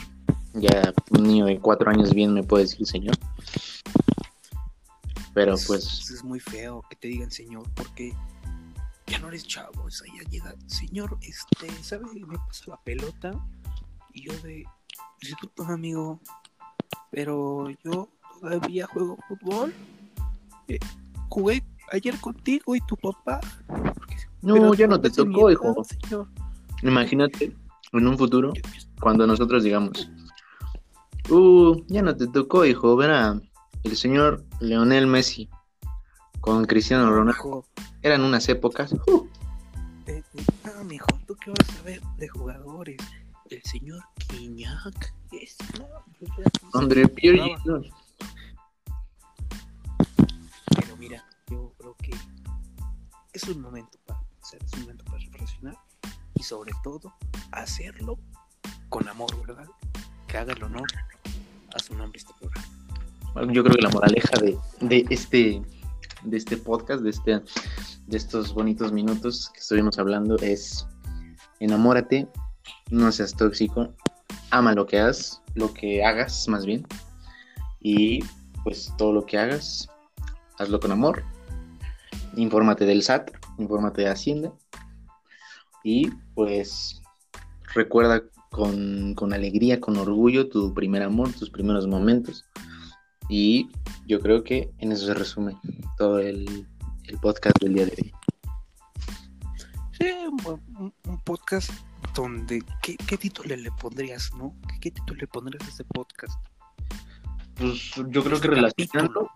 Speaker 1: Ya un niño de 4 años bien me puede decir señor. Pero
Speaker 2: Es-
Speaker 1: pues
Speaker 2: Es muy feo que te digan señor, porque ya no eres chavo. O sea, ya llega, señor, este, ¿sabe? Me pasa la pelota. Y yo de, disculpa, amigo, pero yo todavía juego fútbol. Eh, jugué ayer contigo y tu papá. Porque-
Speaker 1: No, ya no te tocó, hijo.
Speaker 2: señor.
Speaker 1: imagínate en un futuro cuando nosotros digamos, uh, ya no te tocó, hijo, ver a el señor Leonel Messi con Cristiano Ronaldo.
Speaker 2: Hijo,
Speaker 1: Eran unas épocas. uh,
Speaker 2: Eh, eh, no, mijo, ¿tú qué vas a ver de jugadores? El señor Quiñac. Es, no,
Speaker 1: André Pierre.
Speaker 2: Pero mira, yo creo que es un momento para pensar, es un momento para reflexionar y sobre todo hacerlo con amor, ¿verdad? Que haga el honor a su nombre este programa.
Speaker 1: Yo creo que la moraleja de, de este de este podcast, de este de estos bonitos minutos que estuvimos hablando es enamórate, no seas tóxico, ama lo que hagas, lo que hagas más bien. Y pues todo lo que hagas, hazlo con amor. Infórmate del SAT, infórmate de Hacienda. Y pues recuerda con, con alegría, con orgullo tu primer amor, tus primeros momentos. Y yo creo que en eso se resume todo el, el podcast del día de hoy.
Speaker 2: Sí, un, podcast donde. ¿qué, qué título le pondrías, no? ¿Qué, qué título le pondrías a este podcast?
Speaker 1: Pues yo creo que
Speaker 2: Capítulo.
Speaker 1: relacionando.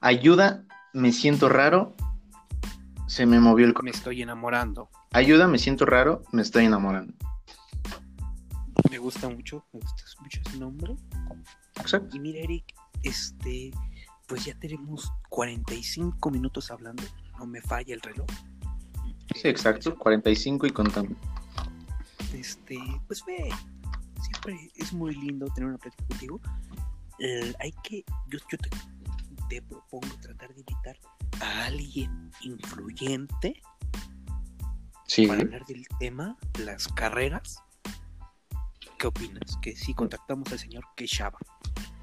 Speaker 1: Ayuda, me siento raro. Se me movió el
Speaker 2: Me estoy enamorando.
Speaker 1: Ayuda, me siento raro. Me estoy enamorando.
Speaker 2: Me gusta mucho, me gusta mucho ese nombre.
Speaker 1: Exacto.
Speaker 2: Y mira, Eric, este, pues ya tenemos 45 minutos hablando. No me falla el reloj.
Speaker 1: Sí, exacto. 45 y contando.
Speaker 2: Este, pues ve, siempre es muy lindo tener una plática contigo. Eh, hay que, yo, yo te, te propongo tratar de invitar a alguien influyente
Speaker 1: Sí.
Speaker 2: para hablar del tema, las carreras. ¿Qué opinas? Que si contactamos al señor Quechaba.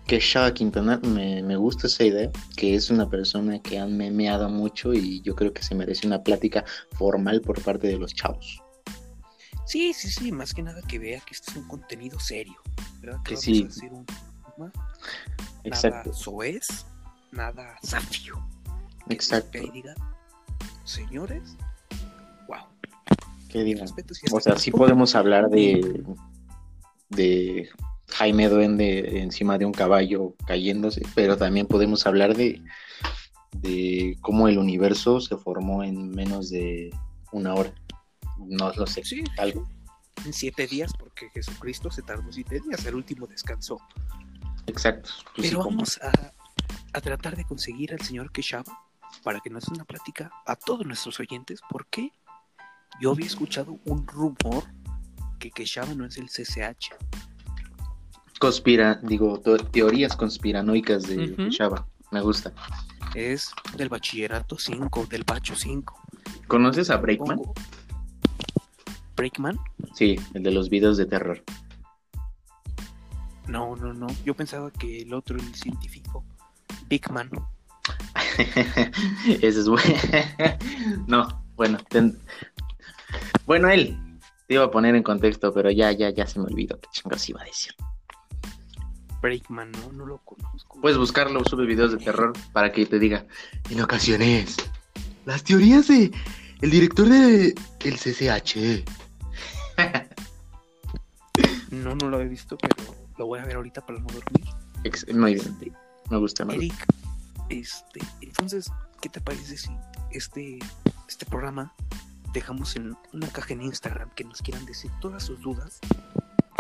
Speaker 1: Que Shaba Quintana, me, me gusta esa idea, que es una persona que han memeado mucho y yo creo que se merece una plática formal por parte de los chavos.
Speaker 2: Sí, sí, sí, más que nada que vea que este es un contenido serio. ¿verdad?
Speaker 1: Que
Speaker 2: vamos
Speaker 1: sí.
Speaker 2: a un
Speaker 1: Exacto,
Speaker 2: nada soez, nada zafio.
Speaker 1: exacto.
Speaker 2: Que diga, señores, wow.
Speaker 1: ¿Qué digan?
Speaker 2: si
Speaker 1: O sea, sí podemos hablar de, de Jaime Duende encima de un caballo cayéndose, pero también podemos hablar de, de cómo el universo se formó en menos de una hora. No lo sé,
Speaker 2: Sí,
Speaker 1: algo.
Speaker 2: en siete días, porque Jesucristo se tardó siete días, el último descansó.
Speaker 1: Exacto. Pues
Speaker 2: Pero vamos a, a tratar de conseguir al señor Quechaba para que nos dé una plática a todos nuestros oyentes, porque yo había escuchado un rumor que Quechaba no es el CCH.
Speaker 1: Conspira, digo, teorías conspiranoicas de
Speaker 2: Ujú.
Speaker 1: Shaba. Me gusta.
Speaker 2: es del bachillerato 5, del bacho 5.
Speaker 1: ¿Conoces a Breakman?
Speaker 2: ¿Breakman?
Speaker 1: Sí, el de los videos de terror.
Speaker 2: No, no, no. Yo pensaba que el otro, el científico, Big Man.
Speaker 1: Ese es bueno. no, bueno. ten- Bueno, él. Te iba a poner en contexto, pero ya, ya, ya se me olvidó qué chingados iba a decir.
Speaker 2: Breakman, no, no lo conozco.
Speaker 1: Puedes buscarlo, sube videos de terror para que te diga. En ocasiones, las teorías de el director de el CCH.
Speaker 2: No, no lo he visto, pero lo voy a ver ahorita para no dormir.
Speaker 1: Ex- Muy bien,
Speaker 2: Este,
Speaker 1: me gusta, gusta.
Speaker 2: Eric, este, entonces, ¿qué te parece si este, este programa dejamos en una caja en Instagram que nos quieran decir todas sus dudas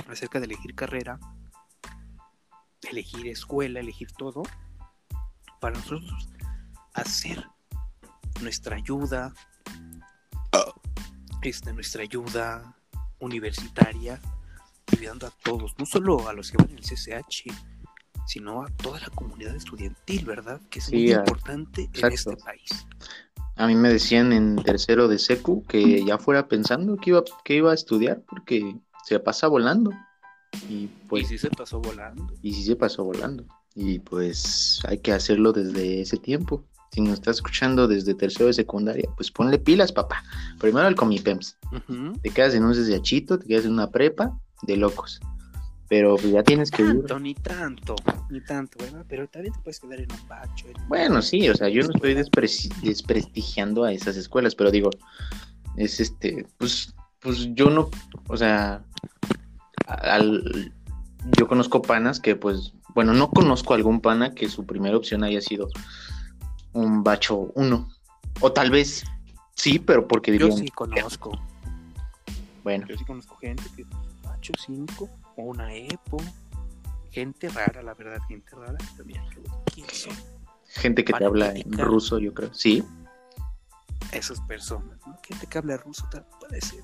Speaker 2: acerca de elegir carrera, elegir escuela, elegir todo, para nosotros hacer nuestra ayuda, este, nuestra ayuda universitaria, ayudando a todos, no solo a los que van en el CCH, sino a toda la comunidad estudiantil, ¿verdad? Que es
Speaker 1: Sí,
Speaker 2: muy importante en este país.
Speaker 1: A mí me decían en tercero de secu que ya fuera pensando que iba, que iba a estudiar porque se pasa volando. Y pues,
Speaker 2: y sí se pasó volando.
Speaker 1: y sí se pasó volando. Y pues hay que hacerlo desde ese tiempo. Si nos estás escuchando desde tercero de secundaria, pues ponle pilas, papá. Primero el Comipems. Te quedas en un CCHito, te quedas en una prepa de locos. Pero pues ya tienes que ir.
Speaker 2: Tanto, ni tanto, ni tanto, ¿verdad? Pero también te puedes quedar en un bacho. en-
Speaker 1: Bueno, sí, o sea, yo no estoy desprestigiando a esas escuelas, pero digo, es este, pues, pues yo no, o sea, al, yo conozco panas que, pues, bueno, no conozco algún pana que su primera opción haya sido un bacho 1, o tal vez sí, pero porque
Speaker 2: Yo
Speaker 1: dirían,
Speaker 2: sí conozco,
Speaker 1: bueno,
Speaker 2: yo sí conozco gente que bacho 5 o una EPO. Gente rara, la verdad, gente rara. Pero mira, yo, ¿quién son
Speaker 1: gente que te habla en ruso, yo creo, sí,
Speaker 2: esas personas? ¿no? Gente que habla ruso, tal, puede ser.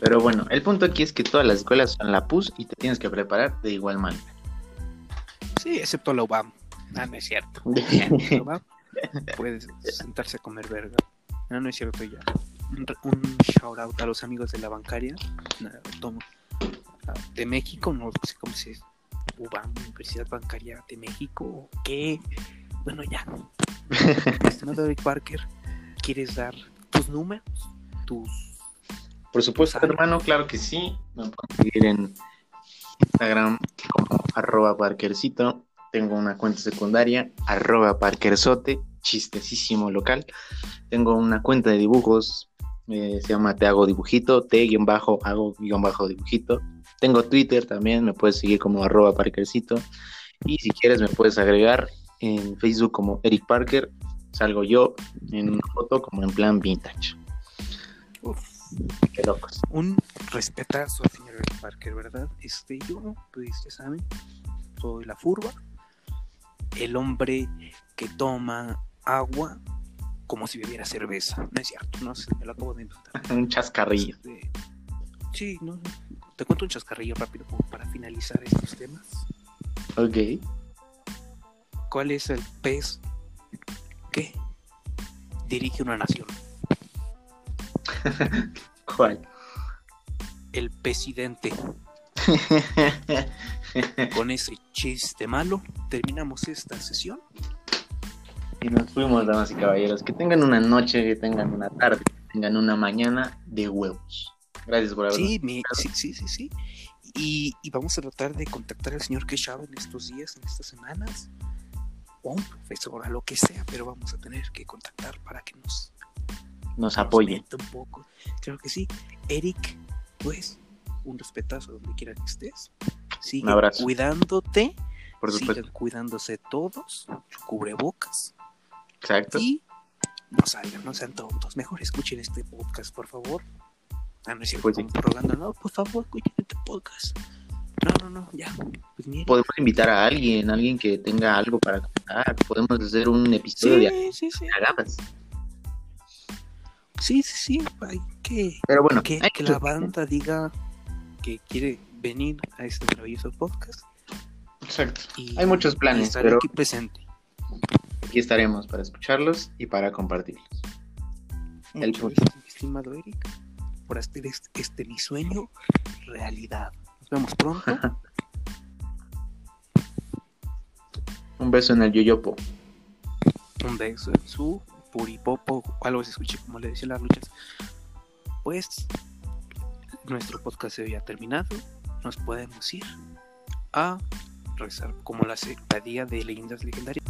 Speaker 1: Pero bueno, el punto aquí es que todas las escuelas son la PUS y te tienes que preparar de igual manera.
Speaker 2: Sí, excepto la UBAM. Ah, no es cierto. La UBAM puedes sentarse a comer verga. No, no es cierto ya. Un, un shout out a los amigos de la bancaria. Ah, De México, no sé cómo se UBAM, Universidad Bancaria de México. ¿Qué? Bueno, ya. Estimado Eric Parker, ¿quieres dar tus números? Tus
Speaker 1: Por supuesto,
Speaker 2: Sale.
Speaker 1: hermano, claro que sí. Me pueden seguir en Instagram como arroba parkercito. Tengo una cuenta secundaria, arroba parkersote, chistesísimo local. Tengo una cuenta de dibujos, eh, se llama Te hago dibujito, te-hago-dibujito. dibujito. Tengo Twitter también, me puedes seguir como arroba parkercito. Y si quieres me puedes agregar en Facebook como Eric Parker. Salgo yo en una foto como en plan vintage.
Speaker 2: Uf,
Speaker 1: Qué locos.
Speaker 2: un respetazo al señor Parker, ¿verdad? Este, yo, pues ya saben, soy la furba, el hombre que toma agua como si bebiera cerveza. No es cierto, no sé, me lo acabo de inventar.
Speaker 1: Un chascarrillo.
Speaker 2: Este, sí, no, no. te cuento un chascarrillo rápido como para finalizar estos temas.
Speaker 1: Ok.
Speaker 2: ¿Cuál es el pez que dirige una nación?
Speaker 1: ¿Cuál?
Speaker 2: El presidente. Con ese chiste malo, terminamos esta sesión.
Speaker 1: y nos fuimos, damas y caballeros. Que tengan una noche, que tengan una tarde, que tengan una mañana de huevos. Gracias por haber
Speaker 2: Sí, mi- sí, sí, sí, sí. Y, y vamos a tratar de contactar al señor Quechaba en estos días, en estas semanas, o a un profesor, a lo que sea, pero vamos a tener que contactar para que nos,
Speaker 1: nos apoyen.
Speaker 2: un poco. Claro que sí. Eric, pues, un respetazo donde quiera que estés. Sigue
Speaker 1: Un abrazo.
Speaker 2: cuidándote,
Speaker 1: Por supuesto.
Speaker 2: sigan cuidándose todos, cubrebocas,
Speaker 1: Exacto.
Speaker 2: y no salgan, no sean tontos. Mejor escuchen este podcast, por favor. Ah, no es cierto,
Speaker 1: Pues sí.
Speaker 2: no, por favor, escuchen este podcast. No, no, no, ya. Pues.
Speaker 1: Podemos invitar a alguien, alguien que tenga algo para contar. Podemos hacer un episodio de
Speaker 2: Sí, sí, sí. Sí, sí. Hay que,
Speaker 1: Pero bueno,
Speaker 2: que,
Speaker 1: hay
Speaker 2: que
Speaker 1: muchos
Speaker 2: la banda diga que quiere venir a este maravilloso podcast.
Speaker 1: Exacto.
Speaker 2: Y,
Speaker 1: Hay muchos planes,
Speaker 2: estaré
Speaker 1: pero
Speaker 2: aquí presente.
Speaker 1: aquí estaremos para escucharlos y para compartirlos. El
Speaker 2: Muchas
Speaker 1: punto.
Speaker 2: gracias, mi estimado Eric, por hacer este, este mi sueño realidad. Nos vemos pronto.
Speaker 1: Un beso en el yoyopo.
Speaker 2: un beso en su puripopo, o algo se escuché como le decían las luchas. Pues nuestro podcast se había terminado. Nos podemos ir a rezar como la sectadía de leyendas legendarias.